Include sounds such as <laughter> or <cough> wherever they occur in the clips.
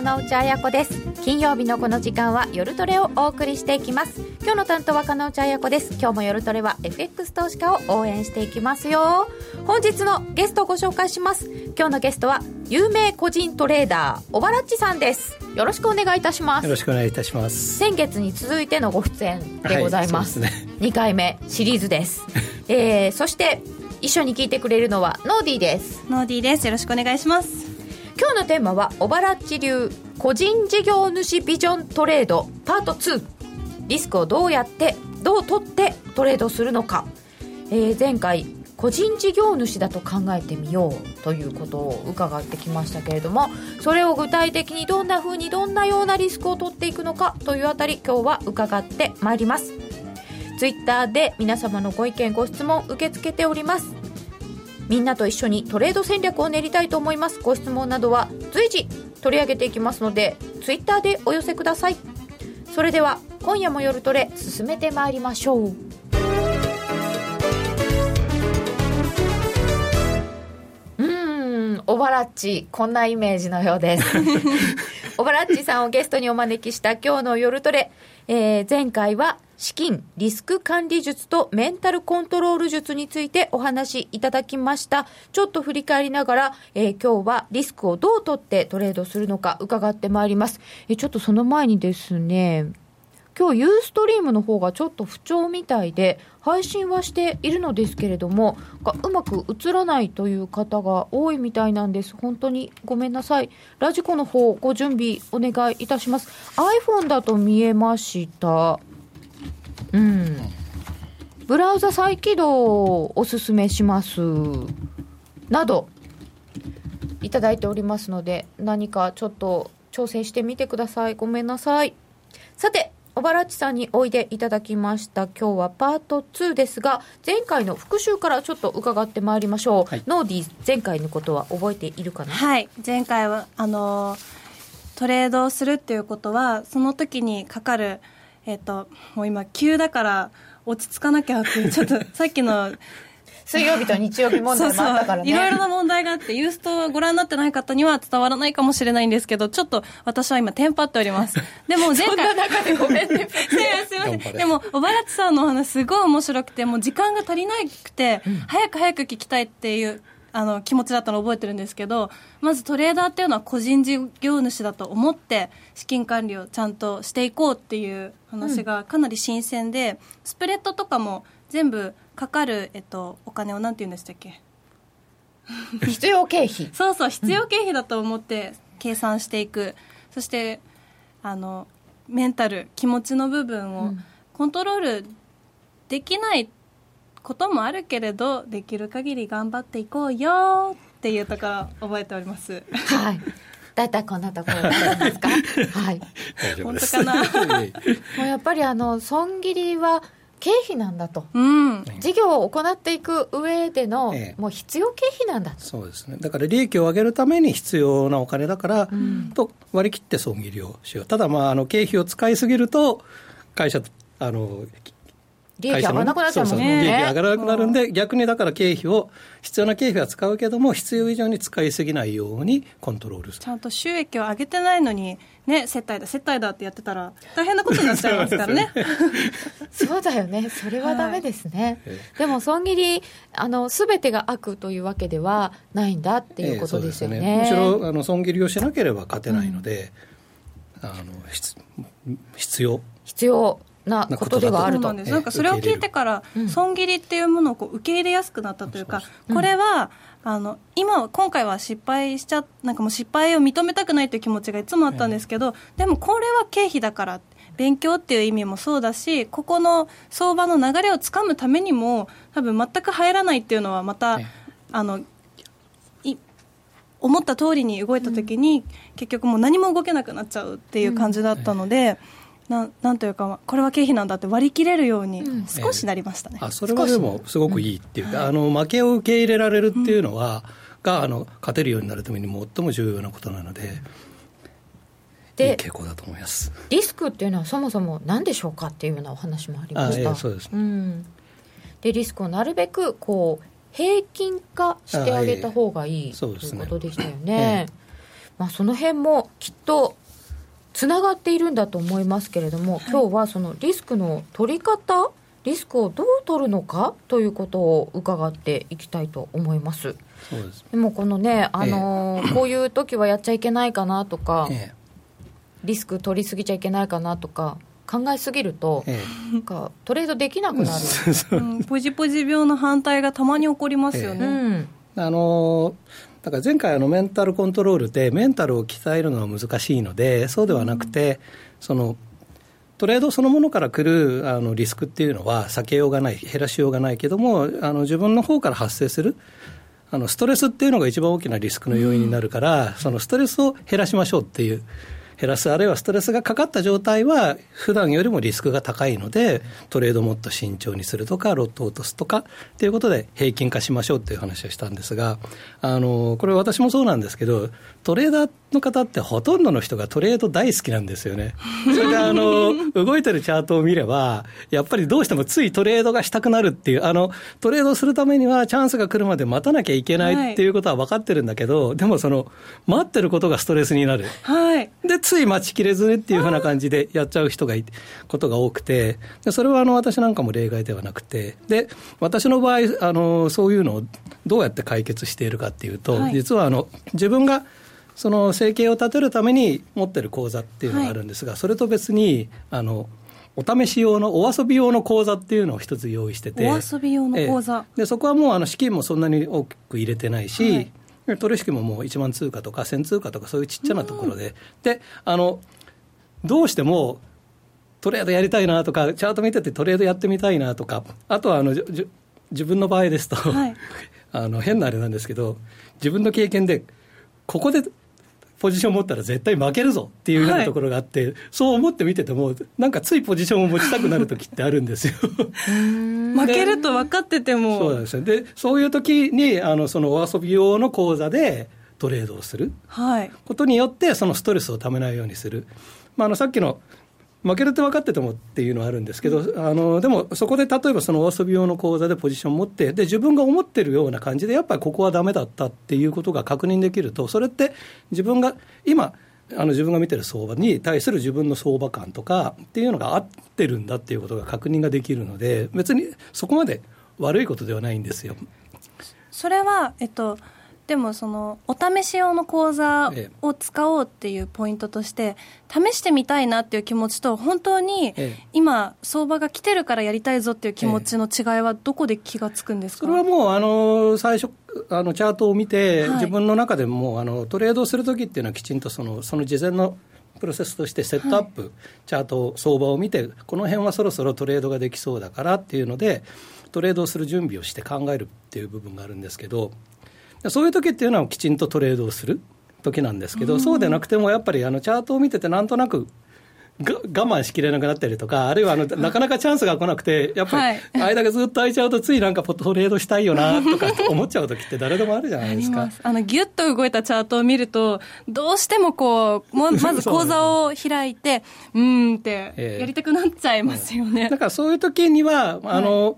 金内彩子です。金曜日のこの時間は夜トレをお送りしていきます。今日の担当は金内彩子です。今日も夜トレは FX 投資家を応援していきますよ。本日のゲストをご紹介します。今日のゲストは有名個人トレーダー小原っちさんです。よろしくお願いいたします。よろしくお願いいたします。先月に続いてのご出演でございます,、はい、すね、2回目シリーズです。<laughs> えー、そして一緒に聞いてくれるのはノーディーです。ノーディーです。よろしくお願いします今日のテーマは小原っち流個人事業主ビジョントレードパート2リスクをどうやってどう取ってトレードするのか、えー、前回個人事業主だと考えてみようということを伺ってきましたけれどもそれを具体的にどんなふうにどんなようなリスクを取っていくのかというあたり今日は伺ってまいります。ツイッターで皆様のご意見ご質問受け付けております。みんなと一緒にトレード戦略を練りたいと思います。ご質問などは随時取り上げていきますのでツイッターでお寄せください。それでは今夜も夜トレ進めてまいりましょう。んオバラッチこんなイメージのようですオバラッチさんをゲストにお招きした今日の夜トレ、えー、前回は資金、リスク管理術とメンタルコントロール術についてお話しいただきました。ちょっと振り返りながら、えー、今日はリスクをどう取ってトレードするのか伺ってまいります。えー、ちょっとその前にですね、今日ユーストリームの方がちょっと不調みたいで配信はしているのですけれどもがうまく映らないという方が多いみたいなんです。本当にごめんなさい。ラジコの方ご準備お願いいたします。iPhone だと見えました。うん、ブラウザ再起動をおすすめします。などいただいておりますので何かちょっと調整してみてください。ごめんなさい。さて小原地さんにおいでいただきました。今日はパート2ですが前回の復習からちょっと伺ってまいりましょう、はい、ノーディー前回のことは覚えているかな？はい。前回はあのトレードをするっていうことはその時にかかるえっ、ー、と、もう今、急だから落ち着かなきゃって、ちょっとさっきの、水曜日と日曜日問題もあったからね。いろいろな問題があって、ユーストをご覧になってない方には伝わらないかもしれないんですけど、ちょっと私は今テンパっております。<laughs> でも前回。中でごめんね。<laughs> すいません。でも、小原さんのお話すごい面白くて、もう時間が足りなくて、うん、早く早く聞きたいっていうあの気持ちだったのを覚えてるんですけどまずトレーダーっていうのは個人事業主だと思って資金管理をちゃんとしていこうっていう話がかなり新鮮で、うん、スプレッドとかも全部かかる、えっと、お金をなんて言うんでしたっけ？必要経費。<laughs> そうそう必要経費だと思って計算していく、うん、そしてあのメンタル気持ちの部分をコントロールできないこともあるけれどできる限り頑張っていこうよっていうところ覚えております。はい。だいたいこんなところですか？<laughs> はい。本当かな？<laughs> もうやっぱりあの損切りは経費なんだと、うん、事業を行っていく上での、ええ、もう必要経費なんだそうですね。だから利益を上げるために必要なお金だから、うん、と割り切って損切りをしよう。ただまああの経費を使いすぎると会社あの利益上がらなくなっちゃうもんね。利益上がらなくなるんで、逆にだから経費を、必要な経費は使うけども、必要以上に使いすぎないようにコントロールちゃんと収益を上げてないのに、ね、接待だ、接待だってやってたら、大変なことになっちゃいますからね。<laughs> そうだよね、それはだめですね。はい、でも、損切り、あの、すべてが悪というわけではないんだっていうことですよね。えねむしろ、あの、損切りをしなければ勝てないので、うん、あの、必要。必要。なことではあると。なんかそれを聞いてから損切りっていうものをこう受け入れやすくなったというか、これはあの今今回は失敗しちゃなんかもう失敗を認めたくないという気持ちがいつもあったんですけど、でもこれは経費だから勉強っていう意味もそうだしここの相場の流れをつかむためにも多分全く入らないっていうのはまた、あの思った通りに動いた時に、結局もう何も動けなくなっちゃうっていう感じだったので。ななんというか、これは経費なんだって割り切れるように少しなりましたね、うん、あそれはでもすごくいいっていうか、うん、あの負けを受け入れられるっていうのは、があの勝てるようになるために最も重要なことなので。でいい傾向だと思います。リスクっていうのはそもそも何でしょうかっていうようなお話もありました。あそうです、ね、うん、でリスクをなるべくこう平均化してあげた方がいい、ということでしたよね。まあ、その辺もきっとつながっているんだと思いますけれども、はい、今日はそのリスクの取り方リスクをどう取るのかということを伺っていきたいと思います。そうです。でもこのね、あのーええ、<coughs> こういう時はやっちゃいけないかなとか、え、リスク取りすぎちゃいけないかなとか考えすぎると、なんかトレードできなくなる、うん、ポジポジ病の反対がたまに起こりますよね。うん、あのーだから前回メンタルコントロールでメンタルを鍛えるのは難しいのでそうではなくて、そのトレードそのものから来るあのリスクっていうのは避けようがない減らしようがないけどもあの自分の方から発生するあのストレスっていうのが一番大きなリスクの要因になるから、そのストレスを減らしましょうっていう減らす、あるいはストレスがかかった状態は、普段よりもリスクが高いので、トレードもっと慎重にするとか、ロットを落とすとかっていうことで、平均化しましょうっていう話をしたんですが、あのこれ、私もそうなんですけど、トレーダーの方ってほとんどの人がトレード大好きなんですよね。<laughs> それであの動いてるチャートを見れば、やっぱりどうしてもついトレードがしたくなるっていう、あのトレードするためにはチャンスが来るまで待たなきゃいけないっていうことは分かってるんだけど、はい、でもその待ってることがストレスになる。はい、でつい待ちきれずにっていうふうな感じでやっちゃう人がいことが多くて、でそれはあの私なんかも例外ではなくて、で私の場合あの、そういうのをどうやって解決しているかっていうと、はい、実はあの自分がその生計を立てるために持ってる口座っていうのがあるんですが、はい、それと別にあのお試し用のお遊び用の口座っていうのを一つ用意しててお遊び用の口座、でそこはもうあの資金もそんなに多く入れてないし、はい、取引ももう1万通貨とか1000通貨とかそういうちっちゃなところで、であのどうしてもトレードやりたいなとかチャート見ててトレードやってみたいなとかあとはあの自分の場合ですと、はい、<laughs> あの変なあれなんですけど自分の経験でここでポジション持ったら絶対負けるぞっていうようなところがあって、はい、そう思って見てても、なんかついポジションを持ちたくなる時ってあるんですよ <laughs> 負けると分かってても。そうなんですよ。で、そういう時に、あの、そのお遊び用の講座でトレードをすることによって、そのストレスをためないようにする。まあ、あの、さっきの負けるって分かっててもっていうのはあるんですけど、あのでもそこで例えばそのお遊び用の口座でポジションを持って、で自分が思ってるような感じで、やっぱりここはだめだったっていうことが確認できると、それって自分が今、あの自分が見てる相場に対する自分の相場感とかっていうのが合ってるんだっていうことが確認ができるので、別にそこまで悪いことではないんですよ。それは、えっとでもそのお試し用の講座を使おうっていうポイントとして試してみたいなっていう気持ちと本当に今相場が来てるからやりたいぞっていう気持ちの違いはどこで気がつくんですか、それはもうあの最初あのチャートを見て、自分の中でもあのトレードするときっていうのはきちんとそのその事前のプロセスとしてセットアップ、はい、チャート相場を見てこの辺はそろそろトレードができそうだからっていうのでトレードをする準備をして考えるっていう部分があるんですけどそういう時っていうのはきちんとトレードをする時なんですけど、そうでなくてもやっぱりあのチャートを見ててなんとなく我慢しきれなくなったりとか、あるいはあのなかなかチャンスが来なくて、やっぱり間がずっと空いちゃうと、ついなんかトレードしたいよな <laughs> とか思っちゃう時って誰でもあるじゃないですか。あのギュッと動いたチャートを見ると、どうしてもこう、<laughs> まず口座を開いて、うんってやりたくなっちゃいますよね。だからそういう時には、あの、はい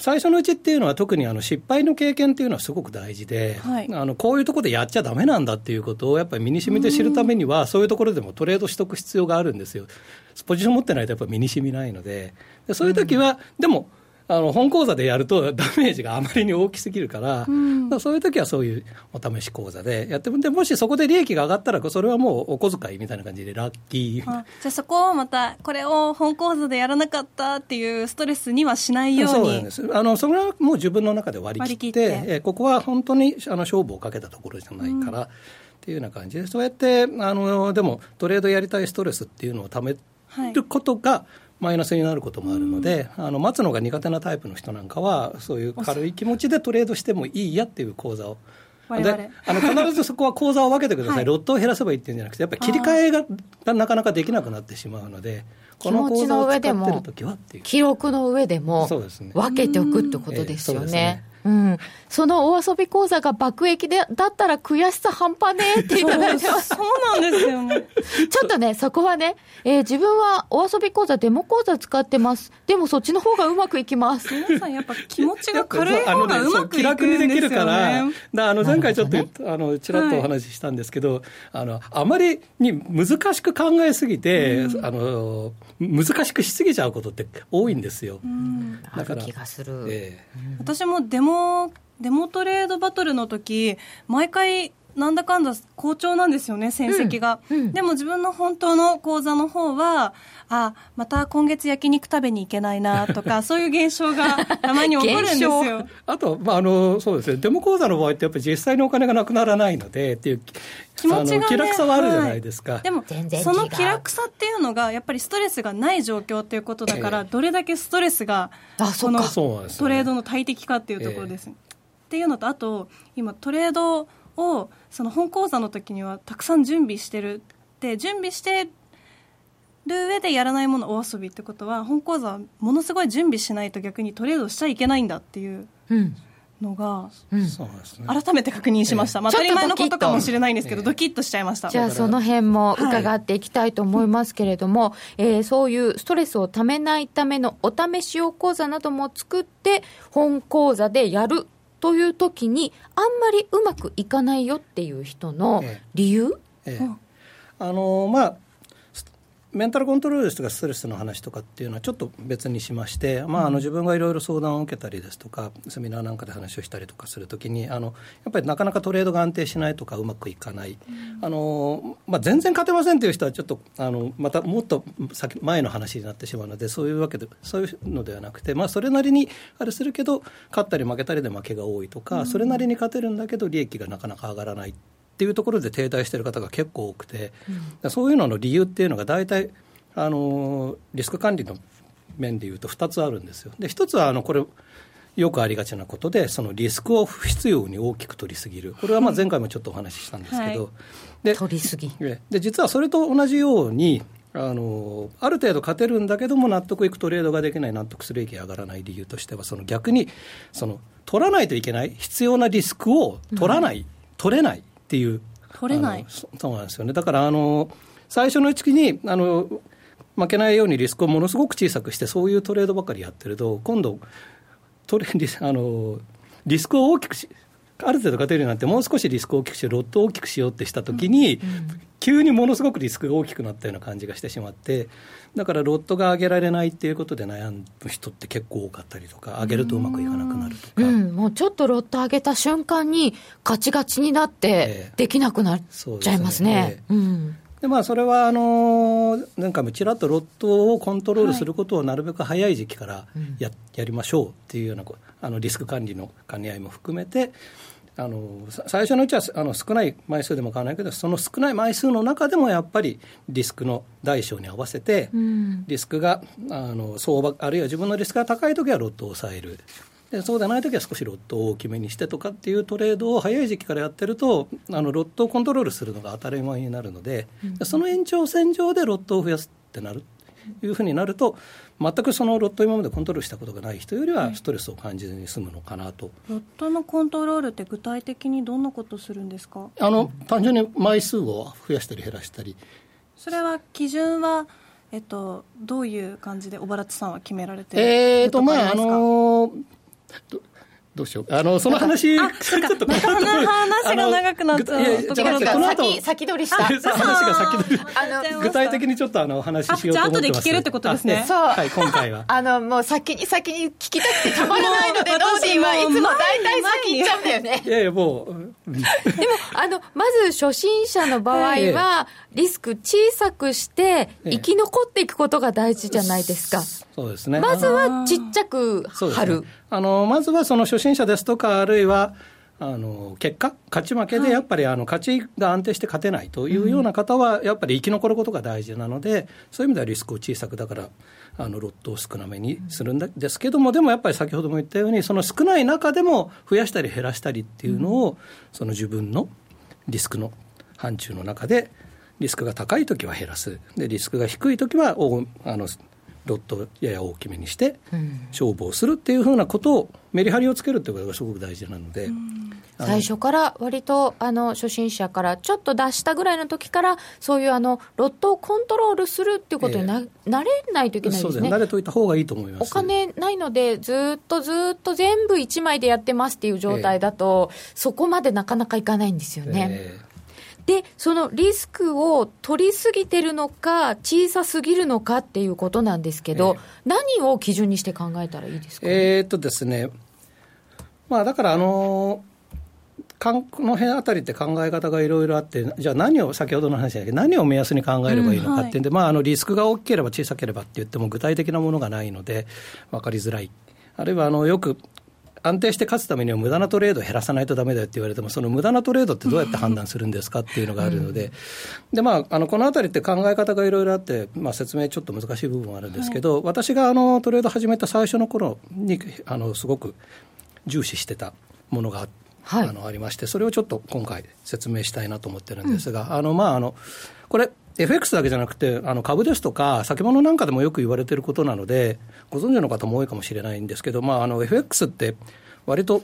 最初のうちっていうのは特にあの失敗の経験っていうのはすごく大事で、はい、あのこういうところでやっちゃだめなんだっていうことをやっぱり身にしみて知るためには、そういうところでもトレードしとく必要があるんですよ。ポジション持ってないとやっぱり身にしみないので、でそういう時は、でも、あの本講座でやると <laughs> ダメージがあまりに大きすぎるから、うん、からそういう時はそういうお試し講座でやってでもしそこで利益が上がったらそれはもうお小遣いみたいな感じでラッキー。じゃあそこをまたこれを本講座でやらなかったっていうストレスにはしないように。そうなんです。あのそれはもう自分の中で割り切って切えここは本当にあの勝負をかけたところじゃないから、うん、っていうような感じでそうやってあのでもトレードやりたいストレスっていうのをためることが、はいマイナスになることもあるので、あの待つのが苦手なタイプの人なんかは、そういう軽い気持ちでトレードしてもいいやっていう講座を。であの必ずそこは口座を分けてください、はい、ロットを減らせばいいっていうんじゃなくて、やっぱり切り替えがなかなかできなくなってしまうので、この口座を使ってる時はっていう。記録の上でも分けておくってことですよね。うん、そのお遊び講座が爆益でだったら悔しさ半端ねえっていただいてそうなんですよね。ちょっとねそこはね、えー、自分はお遊び講座デモ講座使ってます。でもそっちの方がうまくいきます。皆さんやっぱ気持ちが軽い方がうまくいくんですよ、ね、気楽にできるからだあの前回ちょっと、ね、あのちらっとお話ししたんですけど、はい、あのあまりに難しく考えすぎて、うん、あの難しくしすぎちゃうことって多いんですよ、うん、だから気がする、えー、私もデモデモトレードバトルの時毎回なんだかんだ好調なんですよね、戦績が、うんうん、でも自分の本当の講座の方は、あまた今月焼肉食べに行けないなとか、<laughs> そういう現象がたまに起こるんですよ。あと、まあ、あのそうですね、デモ講座の場合って、やっぱり実際にお金がなくならないのでっていう気持ちが、ね、気楽さはあるじゃないですか、はい、でもその気楽さっていうのが、やっぱりストレスがない状況っていうことだから、えー、どれだけストレスが、そのトレードの大敵かっていうところです。えーっていうのとあと今トレードをその本講座の時にはたくさん準備してる。って準備してる上でやらないものお遊びってことは本講座はものすごい準備しないと逆にトレードしちゃいけないんだっていうのが、うん、改めて確認しました、まあ、当たり前のことかもしれないんですけど、ドキッとしちゃいました。じゃあその辺も伺っていきたいと思いますけれども、はい、えー、そういうストレスをためないためのお試し用講座なども作って本講座でやるという時にあんまりうまくいかないよっていう人の理由、ええ。え、あのまあメンタルコントロールですとかストレスの話とかっていうのはちょっと別にしまして、まあ、あの自分がいろいろ相談を受けたりですとかセミナーなんかで話をしたりとかするときにあのやっぱりなかなかトレードが安定しないとかうまくいかない、あのまあ、全然勝てませんという人はちょっとあのまたもっと先前の話になってしまうのでそういうわけでそういうのではなくて、まあ、それなりにあれするけど勝ったり負けたりで負けが多いとか、それなりに勝てるんだけど利益がなかなか上がらないっていうところで停滞している方が結構多くて、うん、そういうのの理由っていうのが大体あのリスク管理の面でいうと2つあるんですよ。で1つはあのこれよくありがちなことでそのリスクを不必要に大きく取りすぎる。これはまあ前回もちょっとお話ししたんですけど、はい、で取りすぎ。で実はそれと同じようにあのある程度勝てるんだけども納得いくトレードができない納得する益が上がらない理由としてはその逆にその取らないといけない必要なリスクを取らない、うん、取れないっていう。取れない。そうなんですよね。だからあの最初のうちにあの負けないようにリスクをものすごく小さくしてそういうトレードばかりやってると今度トレあのリスクを大きくしある程度勝てるようになってもう少しリスクを大きくしてロットを大きくしようってしたときに、うんうん、急にものすごくリスクが大きくなったような感じがしてしまってだからロットが上げられないっていうことで悩む人って結構多かったりとか上げるとうまくいかなくなるとか、うん、もうちょっとロット上げた瞬間にガチガチになってできなくなっちゃいますね。でまあ、それはあのなんかちらっとロットをコントロールすることをなるべく早い時期からやはい、やりましょうっていうようなあのリスク管理の兼ね合いも含めてあの最初のうちはあの少ない枚数でも買わないけどその少ない枚数の中でもやっぱりリスクの大小に合わせて、リスクがあの相場あるいは自分のリスクが高い時はロットを抑えるでそうでない時は少しロットを大きめにしてとかっていうトレードを早い時期からやってるとあのロットをコントロールするのが当たり前になるので、うん、その延長線上でロットを増やすってなるいうふうになると全くそのロット今までコントロールしたことがない人よりはストレスを感じずに済むのかなと、ロットのコントロールって具体的にどんなことするんですか？あの単純に枚数を増やしたり減らしたり。それは基準はえっと、どういう感じで小原さんは決められてえーとまああのーどうしよう。あの、その話、<laughs> ちょっと、また話が長くなっちゃうところが、先、先取りした。<laughs> 話が先取り。あの、具体的にちょっとあの、お話ししようと思ってます。じゃあ、後で聞けるってことですね。そう。はい、今回は。<laughs> あの、もう先に先に聞きたくてたまらないので、ノーディーはいつも大体先行っちゃうんだよね。いやいや、もう。でも、あの、まず初心者の場合は、リスク小さくして、生き残っていくことが大事じゃないですか。そうですね。まずはちっちゃく貼る。あのまずはその初心者ですとか、あるいはあの結果、勝ち負けでやっぱりあの勝ちが安定して勝てないというような方は、やっぱり生き残ることが大事なので、そういう意味ではリスクを小さく、だからあのロットを少なめにするんですけども、でもやっぱり先ほども言ったように、その少ない中でも増やしたり減らしたりっていうのを、その自分のリスクの範疇の中で、リスクが高いときは減らす、でリスクが低いときはあのロットやや大きめにして勝負をするっていうふうなことをメリハリをつけるっていうことがすごく大事なので。最初から割とあの初心者からちょっと出したぐらいの時からそういうあのロットをコントロールするっていうことにな、えー、慣れないといけないですね。慣れといた方がいいと思います。お金ないのでずっとずっと全部1枚でやってますっていう状態だと、えー、そこまでなかなかいかないんですよね、えーで、そのリスクを取りすぎてるのか、小さすぎるのかっていうことなんですけど、えー、何を基準にして考えたらいいですか、えー、っとですね、まあ、だから、あのこの辺あたりって考え方がいろいろあって、じゃあ何を、先ほどの話だけど、何を目安に考えればいいのかっていうんで、うんはい、まあ、あのリスクが大きければ小さければって言っても、具体的なものがないので、分かりづらい。あるいはあのよく安定して勝つためには無駄なトレードを減らさないとだめだよって言われても、その無駄なトレードってどうやって判断するんですかっていうのがあるので、でまあ、あのこのあたりって考え方がいろいろあって、まあ、説明ちょっと難しい部分はあるんですけど、はい、私があのトレード始めた最初の頃にあのすごく重視してたものがあって。はい、あのありまして、それをちょっと今回説明したいなと思ってるんですが、うん、あのまああのこれ FX だけじゃなくて、あの株ですとか、先物なんかでもよく言われていることなので、ご存知の方も多いかもしれないんですけど、まあ、あの FX って、割と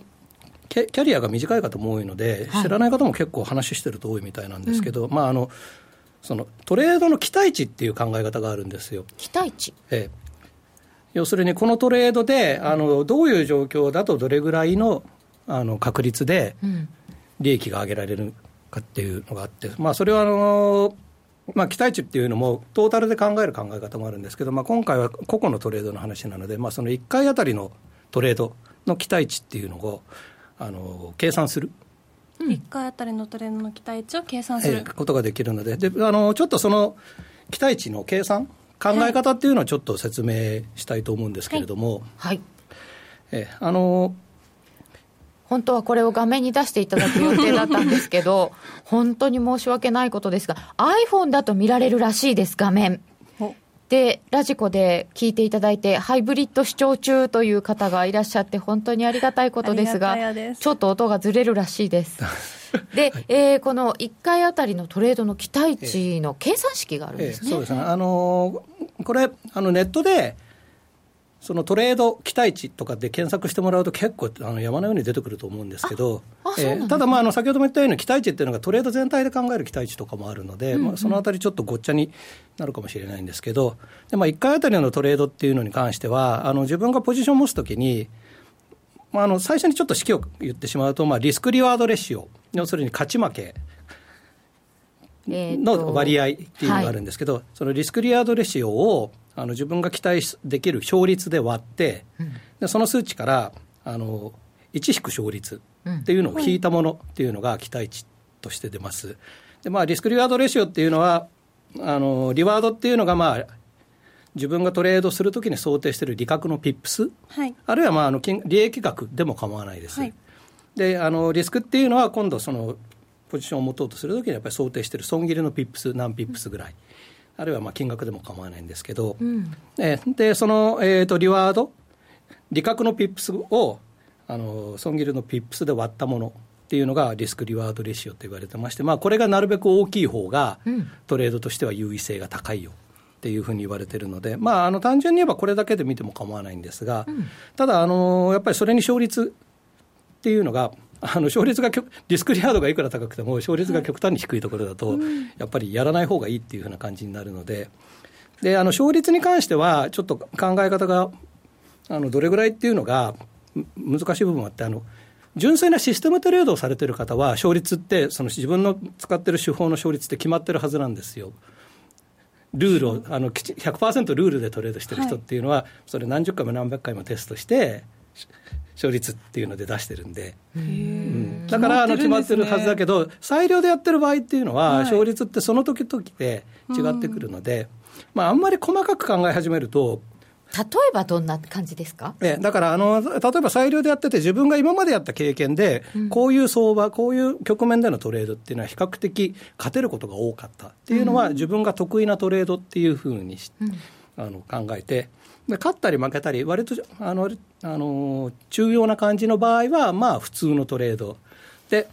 キャリアが短い方も多いので、知らない方も結構話してると多いみたいなんですけど、うん、まああのそのトレードの期待値っていう考え方があるんですよ。期待値、ええ、要するにこのトレードであのどういう状況だとどれぐらいのあの確率で利益が上げられるかっていうのがあって、まあ、それはあのまあ、期待値っていうのも、トータルで考える考え方もあるんですけど、まあ、今回は個々のトレードの話なので、まあ、その1回あたりのトレードの期待値っていうのをあの計算する。1回あたりのトレードの期待値を計算する、ことができるので。であの、ちょっとその期待値の計算、考え方っていうのをちょっと説明したいと思うんですけれども、はい、えあの本当はこれを画面に出していただく予定だったんですけど、<laughs> 本当に申し訳ないことですが、iPhone だと見られるらしいです、画面。で、ラジコで聞いていただいて、ハイブリッド視聴中という方がいらっしゃって、本当にありがたいことですが、すちょっと音がずれるらしいです。<laughs> で、はい、えー、この1回あたりのトレードの期待値の計算式があるんですね。ええそうですね。あのー、これ、あのネットで、そのトレード期待値とかで検索してもらうと結構あの山のように出てくると思うんですけど、えー、ただまああの先ほども言ったように期待値っていうのがトレード全体で考える期待値とかもあるので、うんうん、まあ、そのあたりちょっとごっちゃになるかもしれないんですけどで、まあ、1回あたりのトレードっていうのに関してはあの自分がポジションを持つときにまあ、あの最初にちょっと式を言ってしまうと、まあ、リスクリワードレシオ要するに勝ち負けの割合っていうのがあるんですけど、はい、そのリスクリワードレシオをあの自分が期待できる勝率で割って、うん、でその数値からあの1引く勝率っていうのを引いたものっていうのが期待値として出ます。でまあ、リスクリワードレシオっていうのはあのリワードっていうのが、まあ、自分がトレードするときに想定している利確のピップス、はい、あるいはまああの利益額でも構わないです。はい、であのリスクっていうのは今度そのポジションを持とうとするときにやっぱり想定している損切りのピップス何ピップスぐらい。うんあるいはまあ金額でも構わないんですけど、うん、えでその、えーと、リワード利確のピップスをあの損切りのピップスで割ったものっていうのがリスクリワードレシオと言われてまして、まあ、これがなるべく大きい方がトレードとしては優位性が高いよ。っていうふうに言われてるので、まあ、あの単純に言えばこれだけで見ても構わないんですが、うん、ただあの、やっぱりそれに勝率っていうのがあの勝率がリスクリハードがいくら高くても勝率が極端に低いところだと、やっぱりやらない方がいいっていうふうな感じになるので。であの勝率に関してはちょっと考え方があのどれぐらいっていうのが難しい部分があってあの純粋なシステムトレードをされてる方は勝率ってその自分の使ってる手法の勝率って決まってるはずなんですよ。ルールをあの100%ルールでトレードしてる人っていうのは、それ何十回も何百回もテストして勝率っていうので出してるんで、うん、だからあの決まってるはずだけど、裁量でやってる場合っていうのは、勝率ってその時々で違ってくるので、まあ、あんまり細かく考え始めると、例えばどんな感じですか？えだからあの、例えば裁量でやってて、自分が今までやった経験で、こういう相場、こういう局面でのトレードっていうのは、比較的勝てることが多かったっていうのは、自分が得意なトレードっていうふうにし、うん、あの考えて、で勝ったり負けたり、割とあのあの重要な感じの場合は、まあ、普通のトレード。で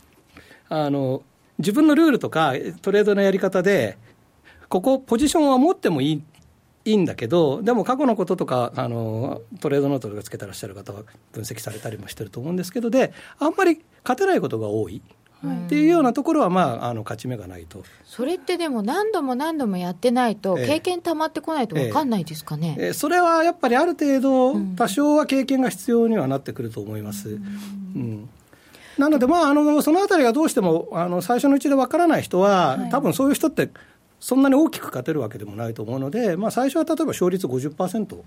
あの自分のルールとかトレードのやり方で、ここ、ポジションは持ってもいいいいんだけど、でも過去のこととか、あのトレードノートとかつけてらっしゃる方は分析されたりもしてると思うんですけど、で、あんまり勝てないことが多い。っていうようなところは、まあ、あの勝ち目がないと。それってでも、何度も何度もやってないと、経験たまってこないと分かんないですかね、えええ、それはやっぱりある程度、多少は経験が必要にはなってくると思います。うん、うん。なので、まあ、あのそのあたりがどうしてもあの最初のうちで分からない人は、はい、多分そういう人って、そんなに大きく勝てるわけでもないと思うので、まあ、最初は例えば勝率50%。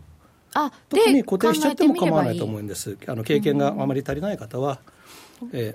あ特に固定しちゃっても構わないと思うんです、あの経験があまり足りない方は。え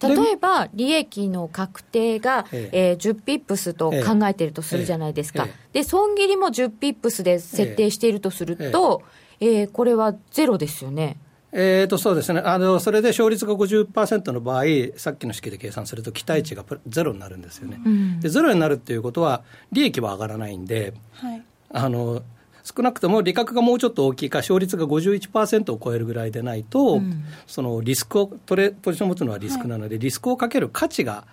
ー、例えば、利益の確定が、えー、えー、10ピップスと考えているとするじゃないですか、えーえ。ー、で損切りも10ピップスで設定しているとすると、えー、えー、これはゼロですよね。えー、とそうですね。あの、それで勝率が50%の場合、さっきの式で計算すると、期待値がゼロになるんですよね、うん、でゼロになるっていうことは、利益は上がらないんで、はい、あの少なくとも利確がもうちょっと大きいか、勝率が51%を超えるぐらいでないと、うん、そのリスクをトレ、ポジションを持つのはリスクなので、はい、リスクをかける価値が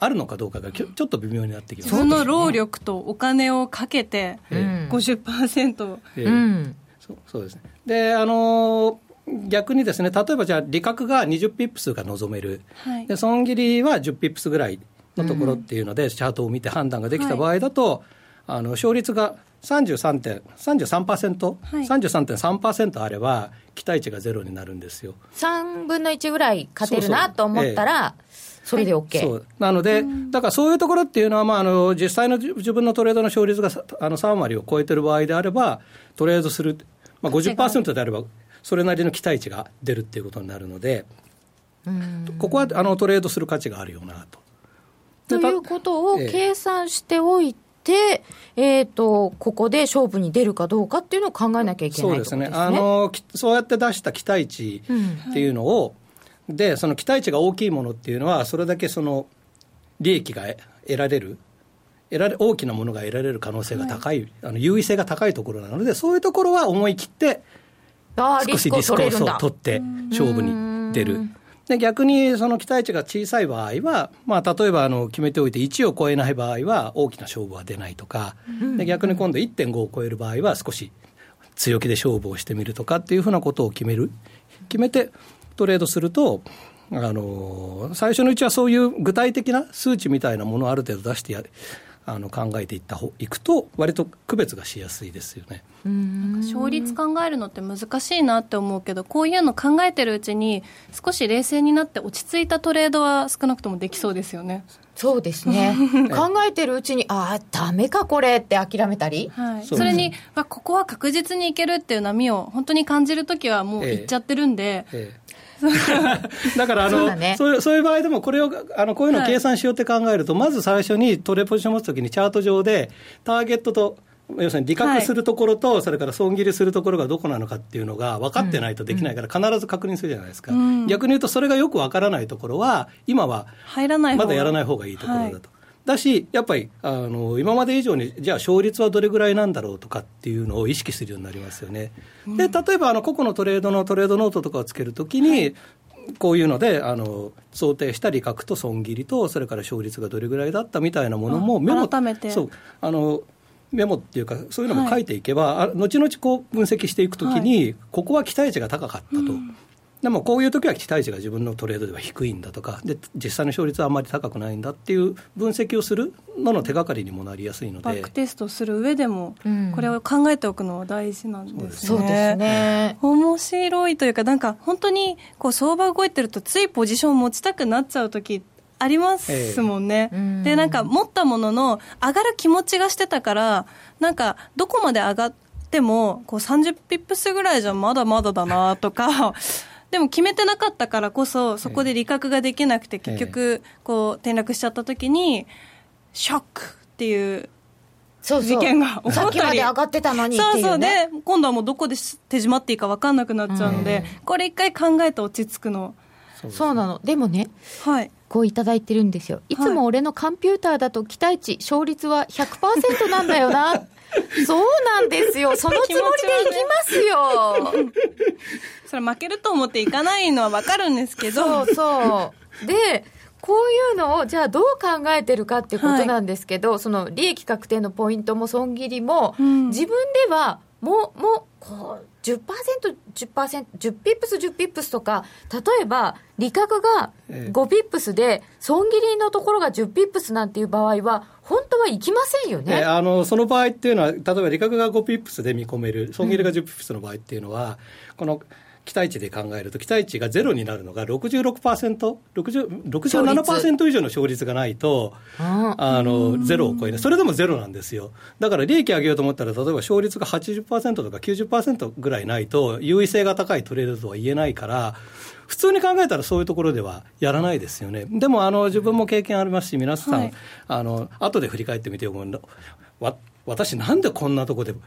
あるのかどうかがちょっと微妙になってきます、その労力とお金をかけて50%、え。ー、うん、そうそうですね。であの逆にですね例えばじゃあ利確が20ピップスが望める、はい、で損切りは10ピップスぐらいのところっていうので、うん、チャートを見て判断ができた場合だと、はい、あの勝率が33.33%、33%, はい、33.3%あれば、期待値がゼロになるんですよ。3分の1ぐらい勝てるなと思ったら、それで OK、そう。なので、だからそういうところっていうのは、まあ、あの実際の自分のトレードの勝率があの3割を超えてる場合であれば、トレードする、まあ50、であれば、それなりの期待値が出るっていうことになるので、ここはあのトレードする価値があるよなと。ということを計算しておいて、えーと、ここで勝負に出るかどうかっていうのを考えなきゃいけないそうですね。あのそうやって出した期待値っていうのを、うん、でその期待値が大きいものっていうのは、それだけその利益が得られる。得られ大きなものが得られる可能性が高い、はい、あの優位性が高いところなので、そういうところは思い切って、少しリスクを取って勝負に出る。で逆にその期待値が小さい場合は、まあ、例えばあの決めておいて1を超えない場合は大きな勝負は出ないとか、で逆に今度1.5を超える場合は少し強気で勝負をしてみるとかっていうふうなことを決める。決めてトレードするとあの最初のうちはそういう具体的な数値みたいなものをある程度出してやあの考えていったいくと割と区別がしやすいですよね。勝率考えるのって難しいなって思うけどこういうの考えてるうちに少し冷静になって落ち着いたトレードは少なくともできそうですよね。そうですね。<laughs> 考えてるうちにああだめかこれって諦めたり、はい、それに、まあ、ここは確実にいけるっていう波を本当に感じるときはもういっちゃってるんで、えええだからあのそう、ね、そういうそういう場合でも、これをあのこういうのを計算しようって考えると、はい、まず最初にトレポジションを持つときに、チャート上で、ターゲットと、要するに利確するところと、はい、それから損切りするところがどこなのかっていうのが分かってないとできないから、必ず確認するじゃないですか、うん、逆に言うと、それがよく分からないところは、今はまだやらない方がいいところだと。だし、やっぱりあの今まで以上に、じゃあ勝率はどれぐらいなんだろうとかっていうのを意識するようになりますよね。で例えばあの個々のトレードのトレードノートとかをつけるときに、はい。こういうのであの想定した利確と損切りとそれから勝率がどれぐらいだったみたいなものもメモ改めて。そう。あのメモっていうかそういうのも書いていけば、はい、後々こう分析していくときに、はい、ここは期待値が高かったと。うんでもこういう時は期待値が自分のトレードでは低いんだとかで実際の勝率はあんまり高くないんだっていう分析をするのの手がかりにもなりやすいので。バックテストする上でもこれを考えておくのは大事なんですね。そうですね。面白いというかなんか本当にこう相場動いてるとついポジションを持ちたくなっちゃう時ありますもんね、えー、でなんか持ったものの上がる気持ちがしてたからなんかどこまで上がってもこう30ピップスぐらいじゃまだまだだなとかでも決めてなかったからこそ、そこで利確ができなくて、結局、こう、転落しちゃった時に、ショックっていう事件が起こったり。さっきまで上がってたのに、ね、そうそうで、今度はもうどこで手締まっていいか分かんなくなっちゃうので、これ一回考えて落ち着くの。そうなの。でもね、はい。こういただいてるんですよ。いつも俺のコンピューターだと期待値、勝率は100%なんだよな。<laughs> そうなんですよ。そのつもりでいきますよ。<laughs> それ負けると思っていかないのはわかるんですけど。そうそう。で、こういうのをじゃあどう考えてるかっていうことなんですけど、はい、その利益確定のポイントも損切りも、うん、自分ではもうもうこう 10%10%、10%, 10ピップス10ピップスとか例えば利確が5ピップスで損切りのところが10ピップスなんていう場合は本当はいきませんよね、えー、あのその場合っていうのは例えば利確が5ピップスで見込める損切りが10ピップスの場合っていうのは、うん、この期待値で考えると期待値がゼロになるのが66%、67%以上の勝率がないと、あのゼロを超えない、それでもゼロなんですよ。だから利益上げようと思ったら、例えば勝率が80%とか90%ぐらいないと、優位性が高いトレードとは言えないから、普通に考えたらそういうところではやらないですよね。でもあの自分も経験ありますし、皆さん、はい、あの後で振り返ってみてよ、わ私なんでこんなとこでポ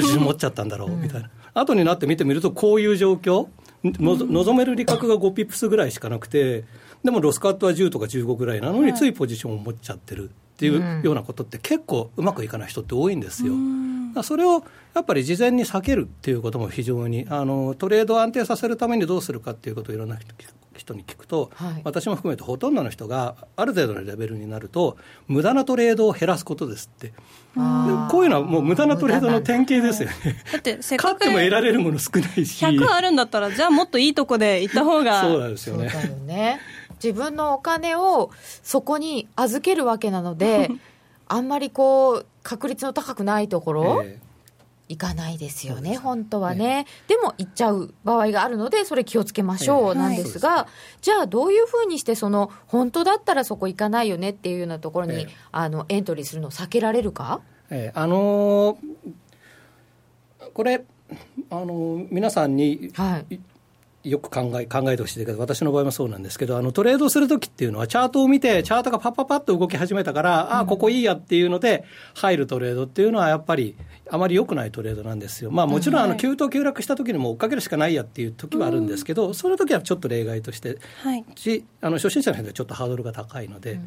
ジション持っちゃったんだろうみたいな。後になって見てみると、こういう状況、望める利確が5ピップスぐらいしかなくて、でもロスカットは10とか15ぐらいなのに、ついポジションを持っちゃってるっていうようなことって、結構うまくいかない人って多いんですよ。それをやっぱり事前に避けるっていうことも非常にあのトレードを安定させるためにどうするかっていうことをいろんな人人に聞くと、はい、私も含めてほとんどの人がある程度のレベルになると無駄なトレードを減らすことですって。こういうのはもう無駄なトレードの典型ですよね。だってせっかく勝っても得られるもの少ないし。100あるんだったらじゃあもっといいとこで行った方がそうなんですよね。ね。自分のお金をそこに預けるわけなので <laughs> あんまりこう確率の高くないところ、えーいかないですよね、本当はね、ね、でも行っちゃう場合があるので、それ気をつけましょうなんですが、はい、じゃあ、どういうふうにして、その本当だったらそこ行かないよねっていうようなところに、あのエントリーするのを避けられるか、えー、あのー、これ、あのー、皆さんに、はいよく考え考えてほしいけど、私の場合もそうなんですけど、あのトレードするときっていうのは、チャートを見て、チャートがパッパッパッと動き始めたから、うん、ああ、ここいいやっていうので、入るトレードっていうのは、やっぱりあまり良くないトレードなんですよ。まあ、もちろんあの急騰急落した時にも追っかけるしかないやっていう時はあるんですけど、うん、その時はちょっと例外として、はい、あの初心者の人はちょっとハードルが高いので、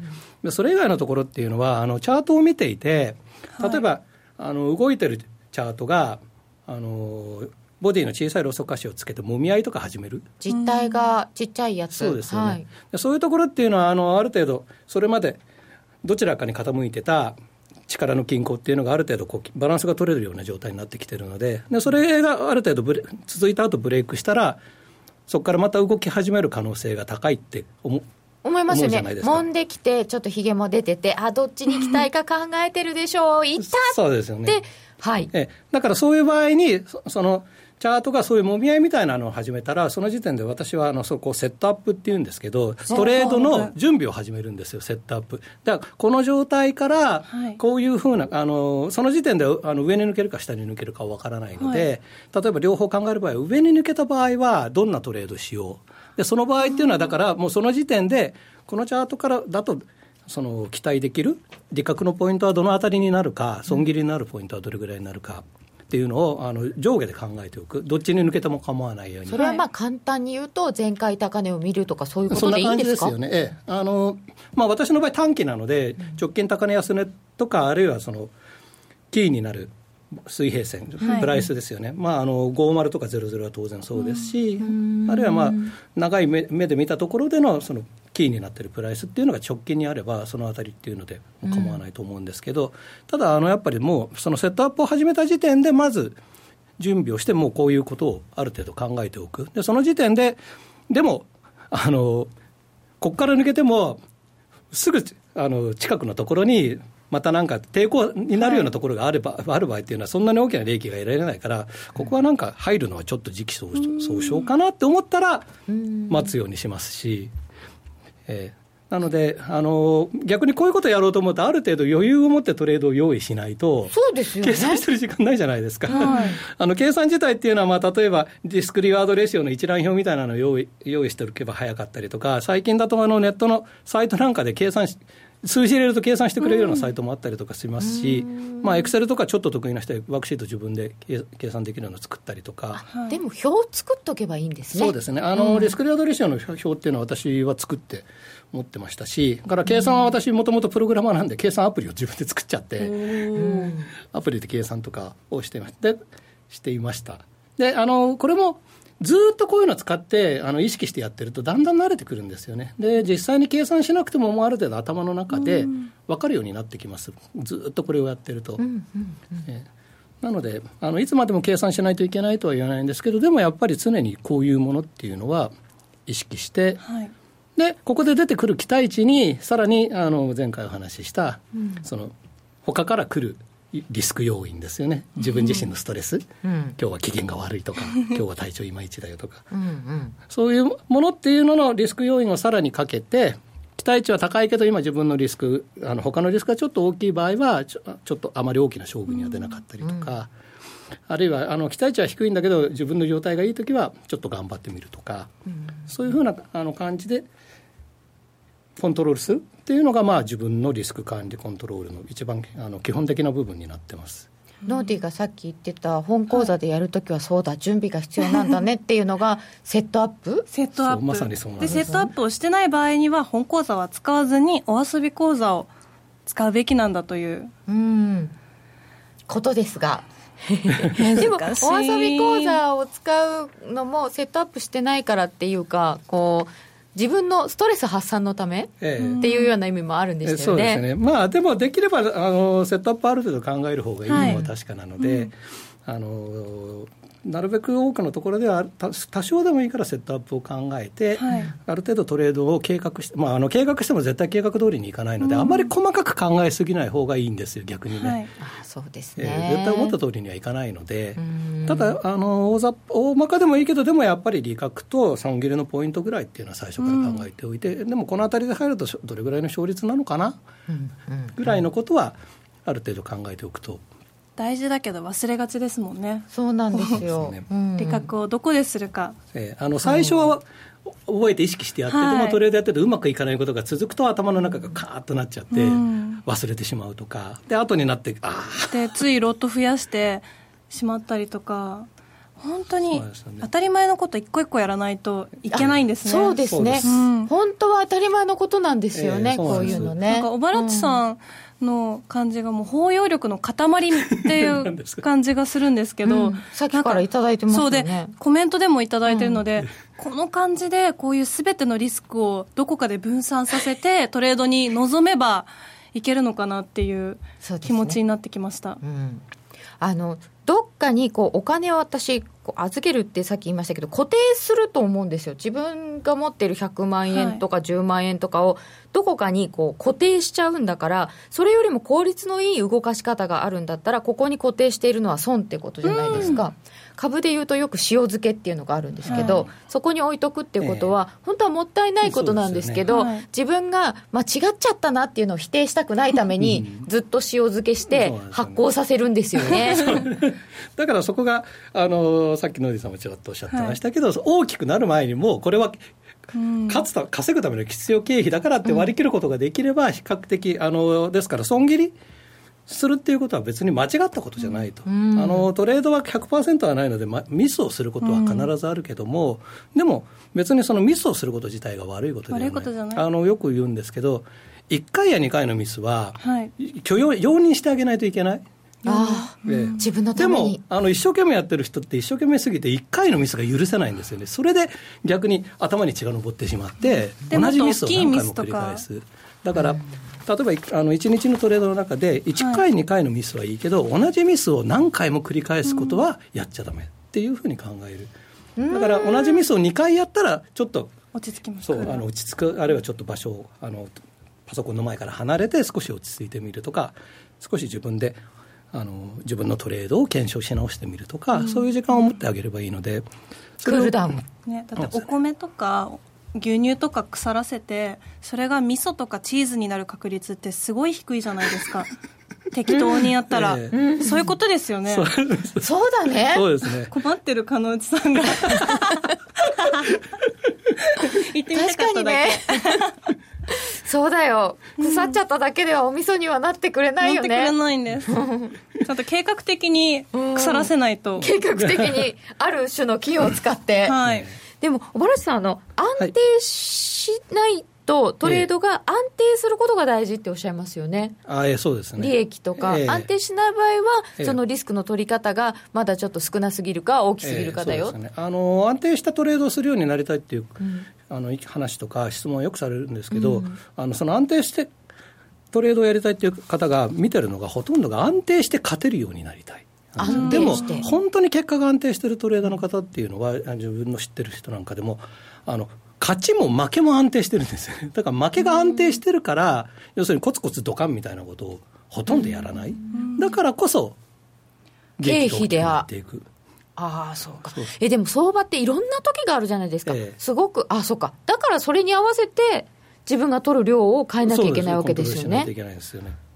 うん、それ以外のところっていうのは、あのチャートを見ていて、例えば、はい、あの動いてるチャートが、あのボディの小さいローソク足をつけてもみ合いとか始める？実体がちっちゃいやつ。そうですよね、はい、そういうところっていうのはあのある程度それまでどちらかに傾いてた力の均衡っていうのがある程度こうバランスが取れるような状態になってきてるので。でそれがある程度ブレ続いた後ブレイクしたらそこからまた動き始める可能性が高いって思思いますよね。揉んできて、ちょっとひげも出てて、あ、どっちに行きたいか考えてるでしょう、行ったそうですよね。はい。えだからそういう場合に、その、チャートがそういうもみ合いみたいなのを始めたら、その時点で私はあのそこをセットアップっていうんですけど、トレードの準備を始めるんですよ、セットアップ。だから、この状態から、こういうふうな、あのその時点であの上に抜けるか下に抜けるかわからないので、はい、例えば両方考える場合は、上に抜けた場合は、どんなトレードしよう。で、その場合っていうのは、だから、もうその時点で、このチャートからだと、その期待できる利確のポイントはどのあたりになるか、損切りになるポイントはどれぐらいになるか。っていうのをあの上下で考えておく、どっちに抜けても構わないように。それはまあ簡単に言うと、前回高値を見るとか、そういうことでいいんですか？そんな感じですよね、ええ。あのまあ、私の場合、短期なので、直近高値安値とか、あるいはそのキーになる水平線、プライスですよね、はい、まあ、あの50とか00は当然そうですし、あるいはまあ長い目目で見たところでのそのキーになっているプライスっていうのが直近にあれば、そのあたりっていうので構わないと思うんですけど、うん、ただあの、やっぱりもう、そのセットアップを始めた時点で、まず準備をして、もうこういうことをある程度考えておく、でその時点で、でも、あのここから抜けても、すぐあの近くのところに、またなんか抵抗になるようなところがあれば、はい、ある場合っていうのは、そんなに大きな利益が得られないから、ここはなんか入るのはちょっと時期尚早かなって思ったら、待つようにしますし。えーなのであの、逆にこういうことをやろうと思うと、ある程度余裕を持ってトレードを用意しないと、そうですよ、ね、計算してる時間ないじゃないですか。はい、<laughs> あの計算自体っていうのは、まあ、例えばディスクリワードレシオの一覧表みたいなのを用意用意しておけば早かったりとか、最近だとあのネットのサイトなんかで計算し、数字入れると計算してくれるようなサイトもあったりとかしますし、まあ、エクセルとかちょっと得意な人はワークシート自分で計算できるのを作ったりとか。でも表作っとけばいいんですね。そうですね。あの、リスクリワードレシオの表っていうのは私は作って、持ってましたし、から計算は私、もともとプログラマーなんで、計算アプリを自分で作っちゃって、アプリで計算とかをしてましてしていました。であのこれもずっとこういうの使ってあの意識してやってるとだんだん慣れてくるんですよね。で実際に計算しなくてももうある程度頭の中で分かるようになってきます。ずっとこれをやってると、え。なのであのいつまでも計算しないといけないとは言わないんですけどでもやっぱり常にこういうものっていうのは意識して、はい、でここで出てくる期待値にさらにあの前回お話しした、うん、その他から来るリスク要因ですよね。自分自身のストレス、うん、今日は機嫌が悪いとか今日は体調いまいちだよとか。うん、そういうものっていうののリスク要因をさらにかけて期待値は高いけど今自分のリスクあの他のリスクがちょっと大きい場合はちょちょっとあまり大きな勝負には出なかったりとか、あるいはあの期待値は低いんだけど自分の状態がいい時はちょっと頑張ってみるとか、そういうふうなあの感じでコントロールするっていうのが、まあ、自分のリスク管理コントロールの一番あの基本的な部分になってます。ノーディがさっき言ってた本講座でやるときはそうだ、準備が必要なんだねっていうのがセットアップ？セットアップ。まさにそうなんでセットアップをしてない場合には本講座は使わずにお遊び講座を使うべきなんだという。うん。ことですが。<laughs> でもお遊び講座を使うのもセットアップしてないからっていうかこう自分のストレス発散のため、ええ、っていうような意味もあるんですよね。そうですね。まあでもできればあのセットアップある程度考える方がいいのは確かなので、はいうん、あのなるべく多くのところでは多少でもいいからセットアップを考えて、はい、ある程度トレードを計画して、まあ、あの計画しても絶対計画通りにいかないので、うん、あまり細かく考えすぎない方がいいんですよ逆にね、はい、あそうですね、えー、絶対思った通りにはいかないので、ただあの大ざ大まかでもいいけどでもやっぱり利確と損切れのポイントぐらいっていうのは最初から考えておいて、うん、でもこの辺りで入るとどれぐらいの勝率なのかな、ぐらいのことはある程度考えておくと。大事だけど忘れがちですもんねそうなんですよね、理覚をどこでするか、えー、あの最初は覚えて意識してやってても、トレードやっててうまくいかないことが続くと頭の中がカーッとなっちゃって、忘れてしまうとか。で後になってああでついロット増やしてしまったりとか本当に当たり前のこと一個一個やらないといけないんですね。そうですね。本当は当たり前のことなんですよね、えー、こういうのね。なんか小原さんの感じがもう包容力の塊っていう感じがするんですけど、うん、さっきから頂いてますよね。そうでコメントでも頂いてるので、うん、この感じでこういうすべてのリスクをどこかで分散させて <laughs> トレードに臨めばいけるのかなっていう気持ちになってきました。ねうん、あのどっかにこうお金を私預けるってさっき言いましたけど固定すると思うんですよ。自分が持ってる100万円とか10万円とかをどこかにこう固定しちゃうんだからそれよりも効率のいい動かし方があるんだったらここに固定しているのは損ってことじゃないですか。株でいうとよく塩漬けっていうのがあるんですけど、はい、そこに置いとくっていうことは、本当はもったいないことなんですけど、ね。はい、自分が間違っちゃったなっていうのを否定したくないために、ずっと塩漬けして発行させるんですよね。<laughs> だからそこがあのさっき野地さんもちらっとおっしゃってましたけど、はい、大きくなる前にもこれは勝つた稼ぐための必要経費だからって割り切ることができれば比較的あのですから損切りするっていうことは別に間違ったことじゃないと、うん、あのトレードは100%はないので、ま、ミスをすることは必ずあるけども、うん、でも別にそのミスをすること自体が悪いことではない。あのよく言うんですけど1回や2回のミスは、はい、許容容認してあげないといけない。ああ、自分のでもあの一生懸命やってる人って一生懸命すぎて1回のミスが許せないんですよね。それで逆に頭に血が上ってしまって、同じミスを何回も繰り返す。だから、例えばあの1日のトレードの中で1回、2回のミスはいいけど同じミスを何回も繰り返すことはやっちゃだめっていうふうに考える、だから同じミスを2回やったらちょっと落ち着きますそうあの落ち着くあるいはちょっと場所をあのパソコンの前から離れて少し落ち着いてみるとか少し自分であの自分のトレードを検証し直してみるとか、うん、そういう時間を持ってあげればいいのでクールダウン、ね、だってお米とか牛乳とか腐らせてそれが味噌とかチーズになる確率ってすごい低いじゃないですか。<laughs> 適当にやったら、えー、そういうことですよね。そうだね。そうですね。困ってる鹿内さんが。<laughs> 言ってみたかっただけ、ね、<laughs> そうだよ。腐っちゃっただけではお味噌にはなってくれないよね。なってくれないんです。ちゃんと計画的に腐らせないと。計画的にある種の木を使って。はいでも小原さんあの安定しないとトレードが安定することが大事っておっしゃいますよね。あえそうですね。利益とか、安定しない場合は、そのリスクの取り方がまだちょっと少なすぎるか、大きすぎるかだよ、ね、あの安定したトレードをするようになりたいっていう、うん、あの話とか質問はよくされるんですけど、うん、あのその安定してトレードをやりたいっていう方が見てるのが、ほとんどが安定して勝てるようになりたい。でも、本当に結果が安定してるトレーダーの方っていうのは、自分の知ってる人なんかでも、あの勝ちも負けも安定してるんですよね。<laughs> だから負けが安定してるから、要するにコツコツドカンみたいなことをほとんどやらない。だからこそ、経費であっていく。ああ、そうか。え、でも相場っていろんな時があるじゃないですか。ええ、すごく、あそうか。だからそれに合わせて、自分が取る量を変えなきゃいけないわけですよね。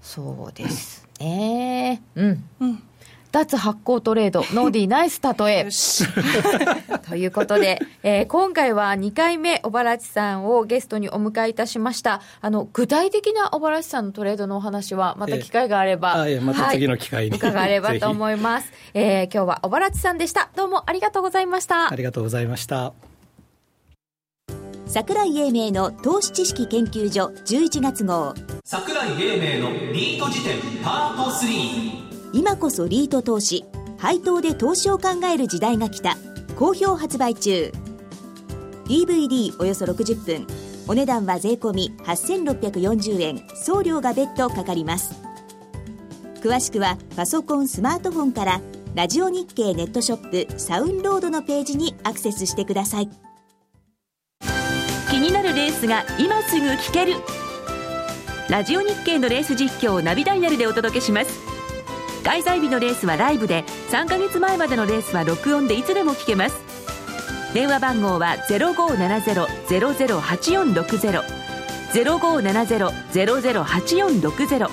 そうですね。うん。うん脱発行トレード、<laughs> ノーディーナイス例え。<laughs> ということで、えー、今回は2回目、小原地さんをゲストにお迎えいたしました。あの、具体的な小原地さんのトレードのお話は、また機会があれば、えー、また次の機会に、はい、伺えればと思います。えー、今日は小原地さんでした。どうもありがとうございました。ありがとうございました。桜井英明の投資知識研究所11月号桜井英明のリート辞典パート3今こそリート投資。配当で投資を考える時代が来た。好評発売中。DVD およそ60分。お値段は税込8640円。送料が別途かかります。詳しくはパソコンスマートフォンからラジオ日経ネットショップサウンロードのページにアクセスしてください。気になるレースが今すぐ聞ける。ラジオ日経のレース実況をナビダイヤルでお届けします。開催日のレースはライブで3ヶ月前までのレースは録音でいつでも聞けます。電話番号は0570-008460 0570-008460